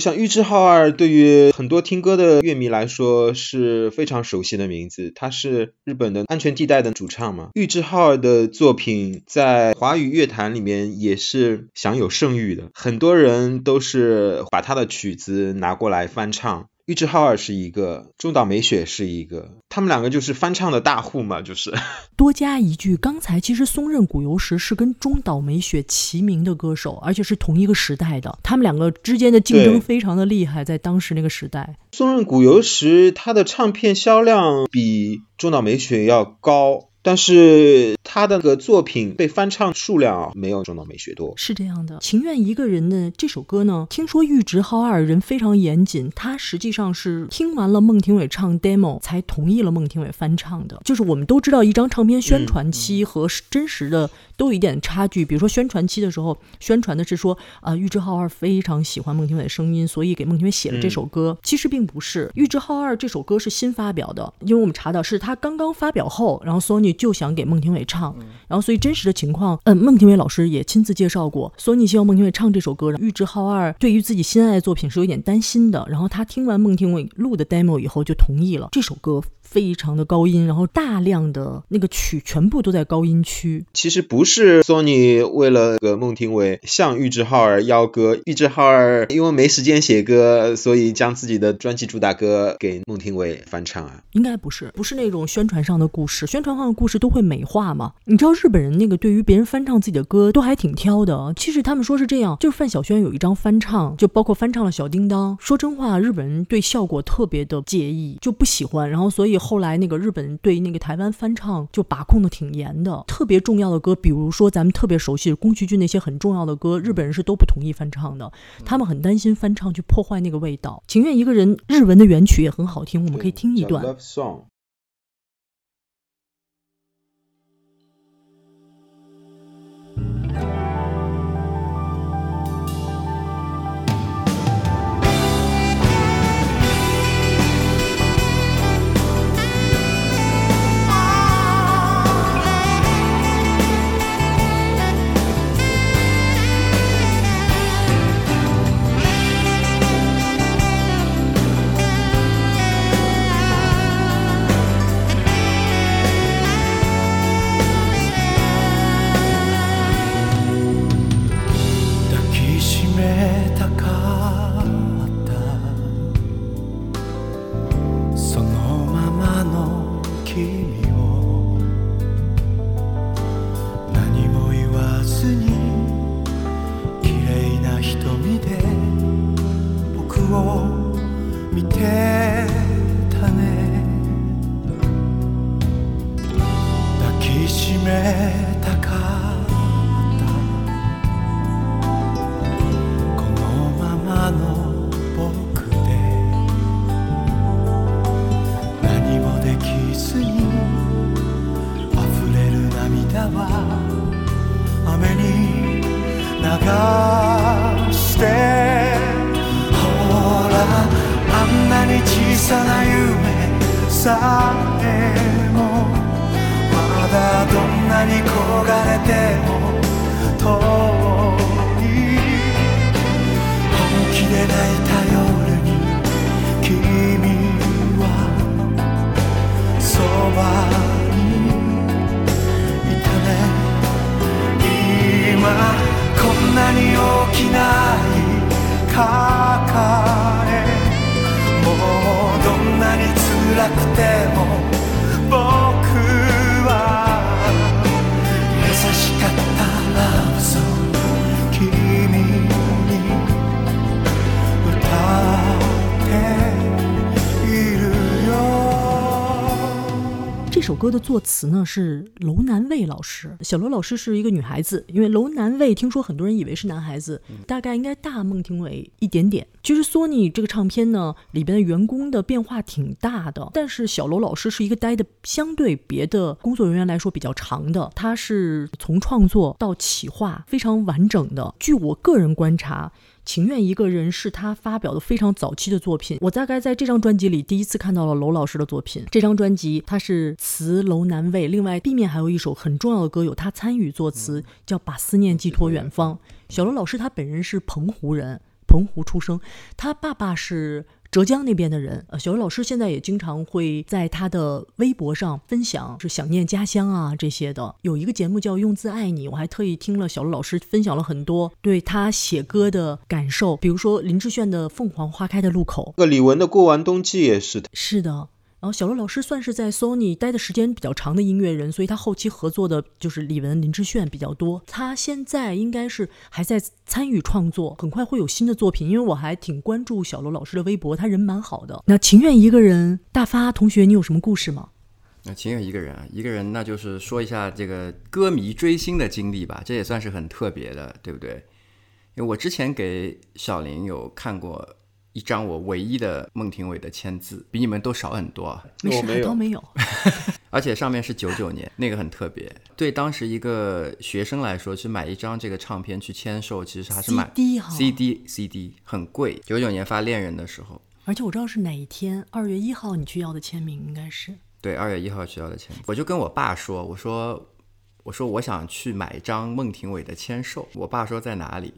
Speaker 3: 像玉置浩二对于很多听歌的乐迷来说是非常熟悉的名字，他是日本的安全地带的主唱嘛。玉置浩二的作品在华语乐坛里面也是享有盛誉的，很多人都是把他的曲子拿过来翻唱。玉置浩二是一个，中岛美雪是一个，他们两个就是翻唱的大户嘛，就是。
Speaker 2: 多加一句，刚才其实松任谷由实是跟中岛美雪齐名的歌手，而且是同一个时代的，他们两个之间的竞争非常的厉害，在当时那个时代。
Speaker 3: 松任谷由实他的唱片销量比中岛美雪要高，但是他的个作品被翻唱数量啊没有中岛美雪多。
Speaker 2: 是这样的，《情愿一个人》的这首歌呢，听说玉置浩二人非常严谨，他实际上是听完了孟庭苇唱 demo 才同意了孟庭苇翻唱的。就是我们都知道，一张唱片宣传期和真实的都有一点差距。比如说宣传期的时候，宣传的是说啊、玉置浩二非常喜欢孟庭苇的声音，所以给孟庭苇写了这首歌。其实并不是，玉置浩二这首歌是新发表的，因为我们查到是他刚刚发表后，然后 Sony 就想给孟庭苇唱，然后所以真实的情况，嗯，孟庭苇老师也亲自介绍过，索尼希望孟庭苇唱这首歌，玉置浩二对于自己心爱的作品是有点担心的，然后他听完孟庭苇录的 demo 以后就同意了。这首歌。非常的高音，然后大量的那个曲全部都在高音区，
Speaker 3: 其实不是 Sony 为了个孟庭苇向玉置浩二邀歌，玉置浩二因为没时间写歌，所以将自己的专辑主打歌给孟庭苇翻唱啊。
Speaker 2: 应该不是，不是那种宣传上的故事，宣传上的故事都会美化嘛。你知道日本人那个对于别人翻唱自己的歌都还挺挑的。其实他们说是这样，就是范晓萱有一张翻唱，就包括翻唱了小叮当。说真话，日本人对效果特别的介意，就不喜欢。然后所以后来那个日本对那个台湾翻唱就把控的挺严的。特别重要的歌，比如说咱们特别熟悉的宫崎骏那些很重要的歌，日本人是都不同意翻唱的，他们很担心翻唱去破坏那个味道。情愿一个人日文的原曲也很好听，我们可以听一段。作词呢是楼南卫老师，小楼老师是一个女孩子，因为楼南卫听说很多人以为是男孩子，大概应该大孟庭苇一点点。其实索尼这个唱片呢里边的员工的变化挺大的，但是小楼老师是一个待的相对别的工作人员来说比较长的，他是从创作到企划非常完整的。据我个人观察。情愿一个人是他发表的非常早期的作品，我大概在这张专辑里第一次看到了娄老师的作品。这张专辑它是词楼南蔚，另外 B 面还有一首很重要的歌有他参与作词，叫《把思念寄托远方》。小娄老师他本人是澎湖人。澎湖出生，他爸爸是。浙江那边的人，呃，小鱼老师现在也经常会在他的微博上分享，是想念家乡啊这些的。有一个节目叫《用字爱你》，我还特意听了小鹿老师分享了很多对他写歌的感受，比如说林志炫的《凤凰花开的路口》，
Speaker 3: 那个李玟的《过完冬季》也是的。
Speaker 2: 是的。然后小罗老师算是在 Sony 待的时间比较长的音乐人，所以他后期合作的就是李玟、林志炫比较多。他现在应该是还在参与创作，很快会有新的作品。因为我还挺关注小罗老师的微博，他人蛮好的。那情愿一个人，大发同学，你有什么故事吗？
Speaker 4: 那情愿一个人啊，一个人，那就是说一下这个歌迷追星的经历吧，这也算是很特别的，对不对？因为我之前给小林有看过。一张我唯一的孟庭苇的签字，比你们都少很多。
Speaker 2: 没事，
Speaker 3: 海
Speaker 2: 涛没有。
Speaker 4: 而且上面是九九年，那个很特别。对当时一个学生来说，去买一张这个唱片去签售，其实还是买
Speaker 2: CD 哈
Speaker 4: ，CD CD 很贵。九九年发《恋人》的时候，
Speaker 2: 而且我知道是哪一天，二月一号你去要的签名，应该是
Speaker 4: 对二月一号去要的签名。我就跟我爸说，我说我说我想去买一张孟庭苇的签售。我爸说在哪里？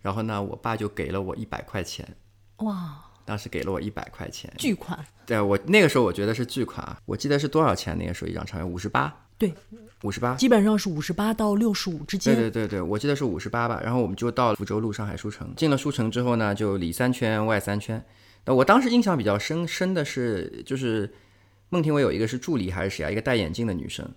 Speaker 4: 然后呢，我爸就给了我一百块钱。
Speaker 2: 哇！
Speaker 4: 当时给了我一百块钱，
Speaker 2: 巨款。
Speaker 4: 对我那个时候我觉得是巨款啊！我记得是多少钱？那个时候一张唱片五十八，
Speaker 2: 对，
Speaker 4: 五十八，
Speaker 2: 基本上是五十八到六十五之间。
Speaker 4: 对对对对，我记得是五十八吧。然后我们就到福州路上海书城，进了书城之后呢，就里三圈外三圈。那我当时印象比较深深的是，就是孟庭苇有一个是助理还是谁啊？一个戴眼镜的女生，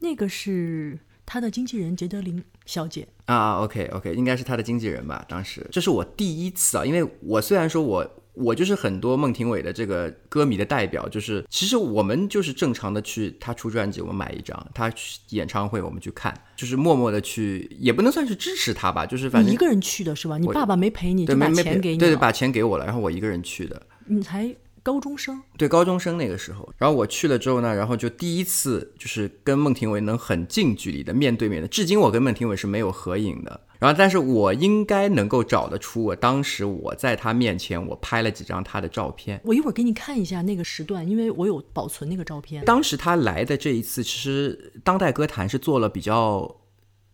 Speaker 2: 那个是。他的经纪人杰德林小姐
Speaker 4: 啊，OK OK，应该是他的经纪人吧。当时这是我第一次啊，因为我虽然说我我就是很多孟庭苇的这个歌迷的代表，就是其实我们就是正常的去他出专辑我们买一张，他去演唱会我们去看，就是默默的去，也不能算是支持他吧，就是反正
Speaker 2: 一个人去的是吧？你爸爸没陪你，
Speaker 4: 就
Speaker 2: 把钱给你，
Speaker 4: 对对，把钱给我了，然后我一个人去的。
Speaker 2: 你才。高中生
Speaker 4: 对高中生那个时候，然后我去了之后呢，然后就第一次就是跟孟庭苇能很近距离的面对面的，至今我跟孟庭苇是没有合影的。然后，但是我应该能够找得出我当时我在他面前我拍了几张他的照片。
Speaker 2: 我一会儿给你看一下那个时段，因为我有保存那个照片。
Speaker 4: 当时他来的这一次，其实当代歌坛是做了比较。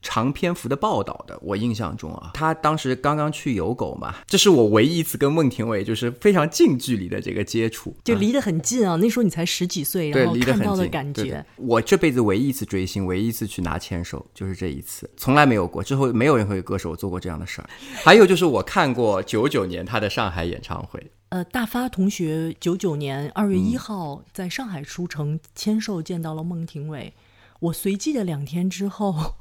Speaker 4: 长篇幅的报道的，我印象中啊，他当时刚刚去有狗嘛，这是我唯一一次跟孟庭苇就是非常近距离的这个接触，
Speaker 2: 就离得很近啊。那时候你才十几岁，然后看到的感觉。
Speaker 4: 我这辈子唯一一次追星，唯一一次去拿签售，就是这一次，从来没有过。之后没有任何一个歌手做过这样的事儿。还有就是我看过九九年他的上海演唱会，
Speaker 2: 呃，大发同学九九年二月一号在上海书城签售见到了孟庭苇，我随即的两天之后。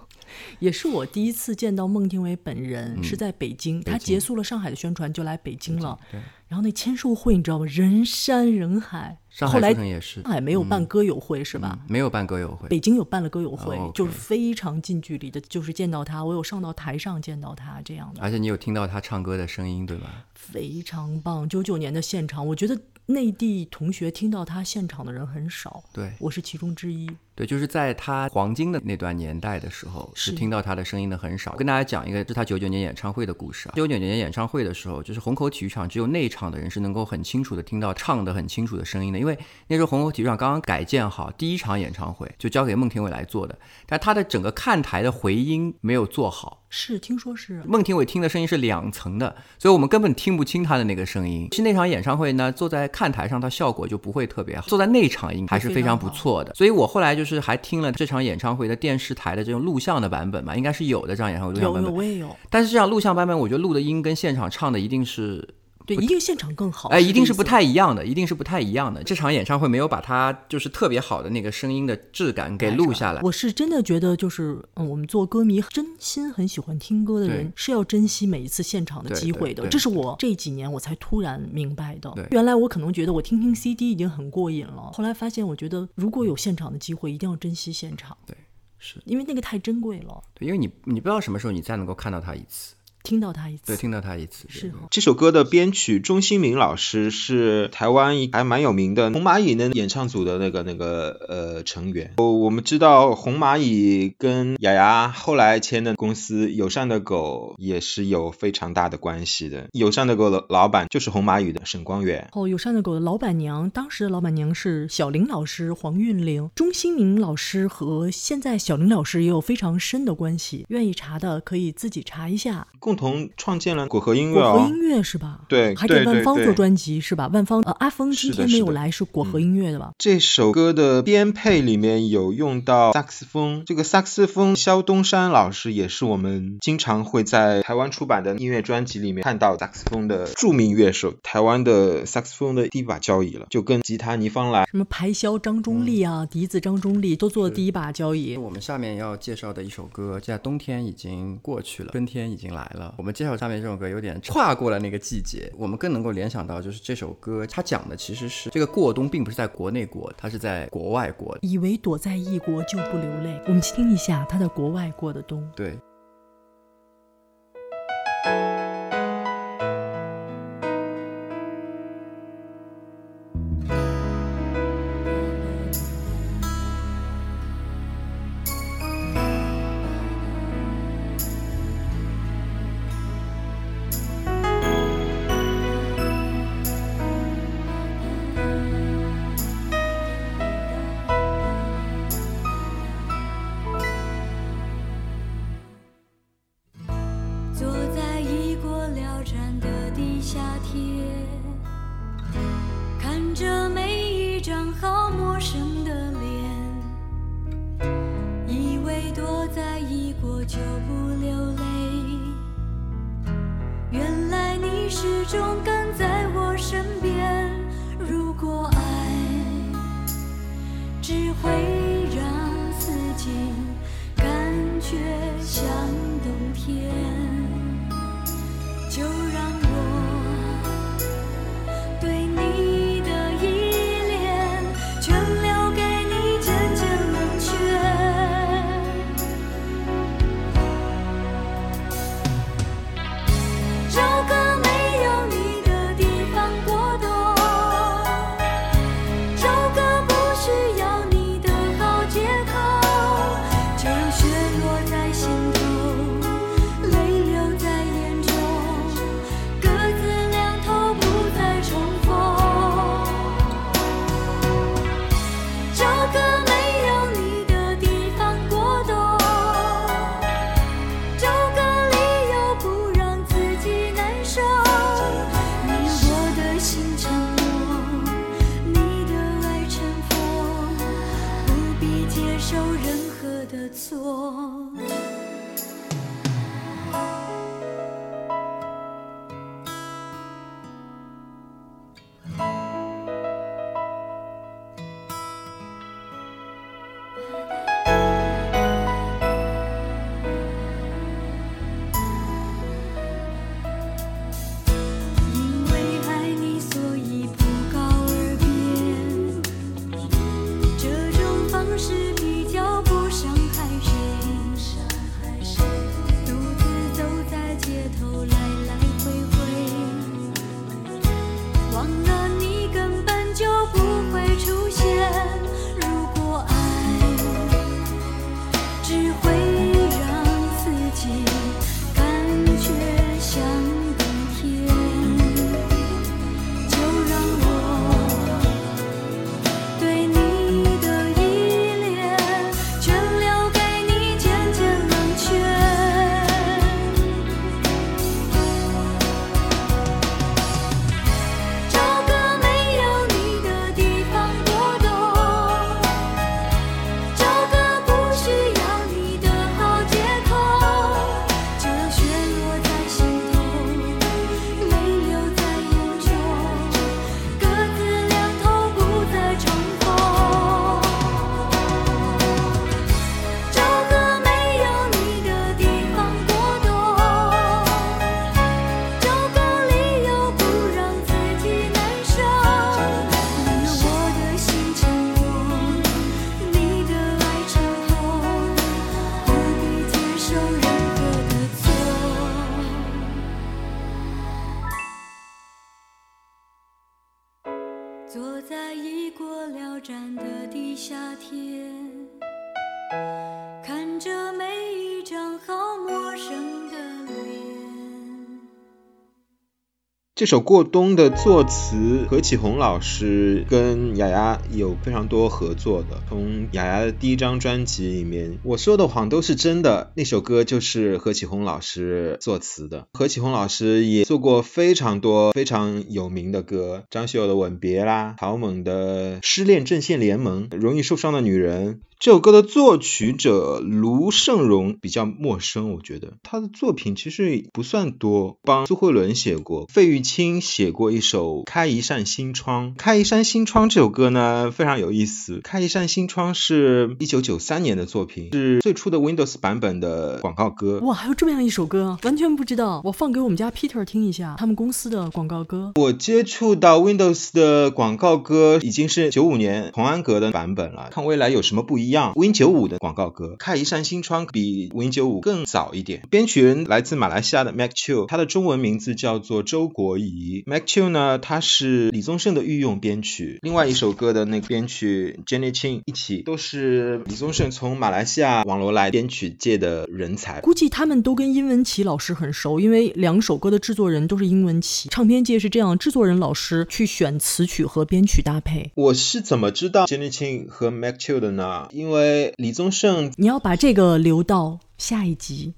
Speaker 2: 也是我第一次见到孟庭苇本人，是在北京。他结束了上海的宣传，就来北京了。
Speaker 4: 对。
Speaker 2: 然后那签售会，你知道吗？人山人海。
Speaker 4: 上海也是。
Speaker 2: 上海没有办歌友会是吧？
Speaker 4: 没有办歌友会。
Speaker 2: 北京有办了歌友会，就是非常近距离的，就是见到他，我有上到台上见到他这样的。
Speaker 4: 而且你有听到他唱歌的声音，对吧？
Speaker 2: 非常棒！九九年的现场，我觉得内地同学听到他现场的人很少。
Speaker 4: 对，
Speaker 2: 我是其中之一。
Speaker 4: 对，就是在他黄金的那段年代的时候，是听到他的声音的很少。跟大家讲一个，是他九九年演唱会的故事啊。九九年演唱会的时候，就是虹口体育场只有内场的人是能够很清楚的听到唱的很清楚的声音的，因为那时候虹口体育场刚刚改建好，第一场演唱会就交给孟庭苇来做的，但他的整个看台的回音没有做好。
Speaker 2: 是，听说是
Speaker 4: 孟庭苇听的声音是两层的，所以我们根本听不清他的那个声音。其实那场演唱会呢，坐在看台上，它效果就不会特别好；坐在内场音还是非常不错的。所以我后来就是还听了这场演唱会的电视台的这种录像的版本嘛，应该是有的这场演唱会录像版本。
Speaker 2: 有，我也有。
Speaker 4: 但是这样录像版本，我觉得录的音跟现场唱的一定是。
Speaker 2: 对，一定现场更好。
Speaker 4: 哎，一定是不太一样的，一定是不太一样的。这场演唱会没有把它就是特别好的那个声音的质感给录下来。
Speaker 2: 我是真的觉得，就是嗯，我们做歌迷，真心很喜欢听歌的人，是要珍惜每一次现场的机会的。这是我这几年我才突然明白的。原来我可能觉得我听听 CD 已经很过瘾了，后来发现，我觉得如果有现场的机会，一定要珍惜现场。
Speaker 4: 对，是
Speaker 2: 因为那个太珍贵了。
Speaker 4: 对，因为你你不知道什么时候你再能够看到他一次。
Speaker 2: 听到他一次，
Speaker 4: 对，听到他一次
Speaker 2: 是。
Speaker 3: 这首歌的编曲钟兴民老师是台湾还蛮有名的红蚂蚁的演唱组的那个那个呃成员。我我们知道红蚂蚁跟雅雅后来签的公司友善的狗也是有非常大的关系的。友善的狗的老板就是红蚂蚁的沈光远。
Speaker 2: 哦，友善的狗的老板娘，当时的老板娘是小林老师黄韵玲。钟兴民老师和现在小林老师也有非常深的关系。愿意查的可以自己查一下。
Speaker 3: 共共同创建了果核音乐哦
Speaker 2: 果核音。乐是吧？
Speaker 3: 对
Speaker 2: 还给万芳做专辑是吧？万芳呃，阿峰今天没有来，是果核音乐的吧？
Speaker 3: 这首歌的编配里面有用到萨克斯风，这个萨克斯风肖东山老师也是我们经常会在台湾出版的音乐专辑里面看到萨克斯风的著名乐手，台湾的萨克斯风的第一把交椅了，就跟吉他倪芳来。
Speaker 2: 什么排箫张中立啊，笛子张中立都做了第一把交椅。
Speaker 5: 我们下面要介绍的一首歌，现在冬天已经过去了，春天已经来了。我们介绍下面这首歌，有点跨过了那个季节，我们更能够联想到，就是这首歌它讲的其实是这个过冬，并不是在国内过，它是在国外过。
Speaker 2: 以为躲在异国就不流泪。我们听一下他在国外过的冬。
Speaker 5: 对，
Speaker 8: 山的地下天。这
Speaker 3: 首《过冬》的作词何启宏老师跟雅雅有非常多合作的。从雅雅的第一张专辑里面，《我说的谎都是真的》那首歌就是何启宏老师作词的。何启宏老师也做过非常多非常有名的歌，张学友的《吻别》啦，陶猛的《失恋阵线联盟》，《容易受伤的女人》。这首歌的作曲者卢胜荣比较陌生，我觉得他的作品其实不算多，帮苏慧伦写过，费玉清写过一首《开一扇心窗》。《开一扇心窗》这首歌呢非常有意思，《开一扇心窗》是一九九三年的作品，是最初的 Windows 版本的广告歌。
Speaker 2: 哇，还有这么样一首歌，完全不知道。我放给我们家 Peter 听一下，他们公司的广告歌。
Speaker 3: 我接触到 Windows 的广告歌已经是九五年童安格的版本了，看未来有什么不一样。Win 九五的广告歌《开一扇新窗》比 Win 九五更早一点。编曲人来自马来西亚的 Mac Chiu，他的中文名字叫做周国仪。Mac Chiu 呢，他是李宗盛的御用编曲。另外一首歌的那个编曲 Jenny Chin 一起都是李宗盛从马来西亚网罗来编曲界的人才。
Speaker 2: 估计他们都跟殷文琪老师很熟，因为两首歌的制作人都是殷文琪。唱片界是这样，制作人老师去选词曲和编曲搭配。
Speaker 3: 我是怎么知道 Jenny Chin 和 Mac Chiu 的呢？因为李宗盛，
Speaker 2: 你要把这个留到下一集，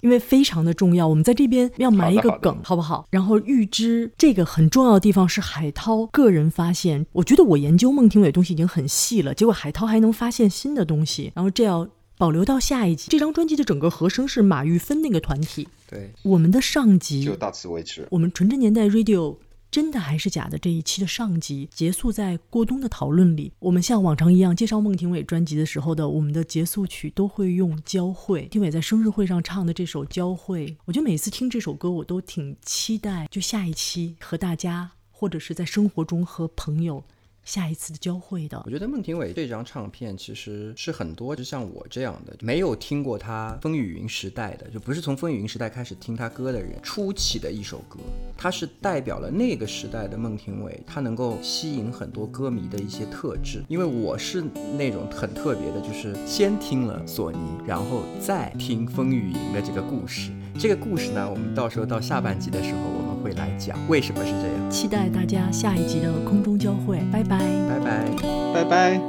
Speaker 2: 因为非常的重要。我们在这边要埋一个梗，好不好？然后预知这个很重要的地方是海涛个人发现。我觉得我研究孟庭苇东西已经很细了，结果海涛还能发现新的东西。然后这要保留到下一集。这张专辑的整个和声是马玉芬那个团体。
Speaker 4: 对，
Speaker 2: 我们的上集
Speaker 3: 就到此为止。
Speaker 2: 我们纯真年代 Radio。真的还是假的？这一期的上集结束在过冬的讨论里。我们像往常一样介绍孟庭苇专辑的时候的我们的结束曲都会用《交汇》。庭苇在生日会上唱的这首《交汇》，我觉得每次听这首歌我都挺期待，就下一期和大家或者是在生活中和朋友。下一次的交汇的，
Speaker 4: 我觉得孟庭苇这张唱片其实是很多，就像我这样的没有听过他风雨云时代的，就不是从风雨云时代开始听他歌的人，初期的一首歌，它是代表了那个时代的孟庭苇，它能够吸引很多歌迷的一些特质。因为我是那种很特别的，就是先听了索尼，然后再听风雨云的这个故事。这个故事呢，我们到时候到下半集的时候，我们会来讲为什么是这样。
Speaker 2: 期待大家下一集的空中交汇，拜拜，
Speaker 4: 拜。拜，
Speaker 3: 拜。拜。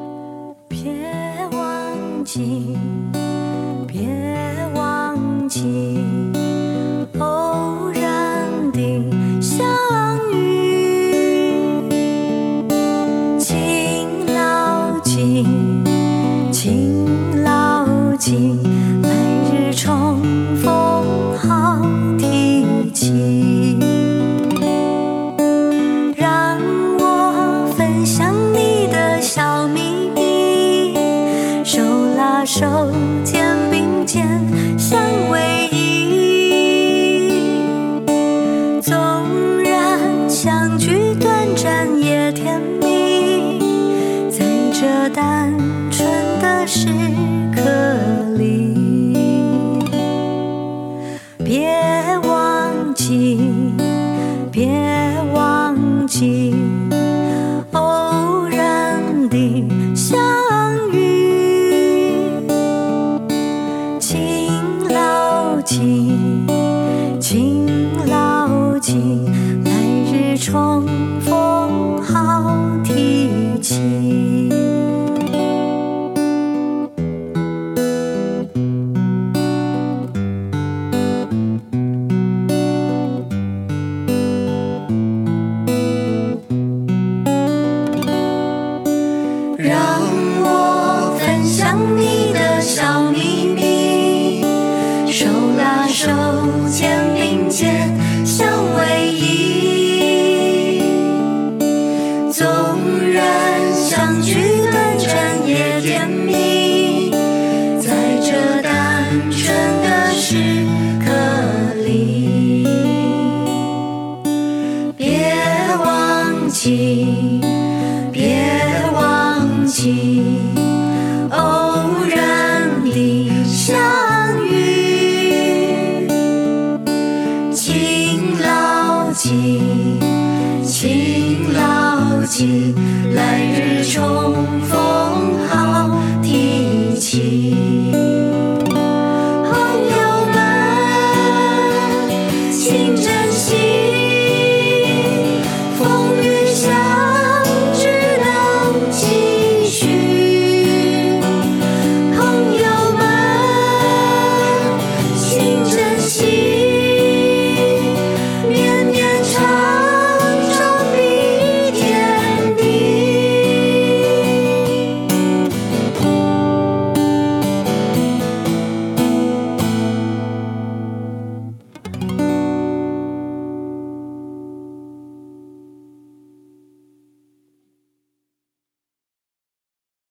Speaker 5: 别忘记，别忘记，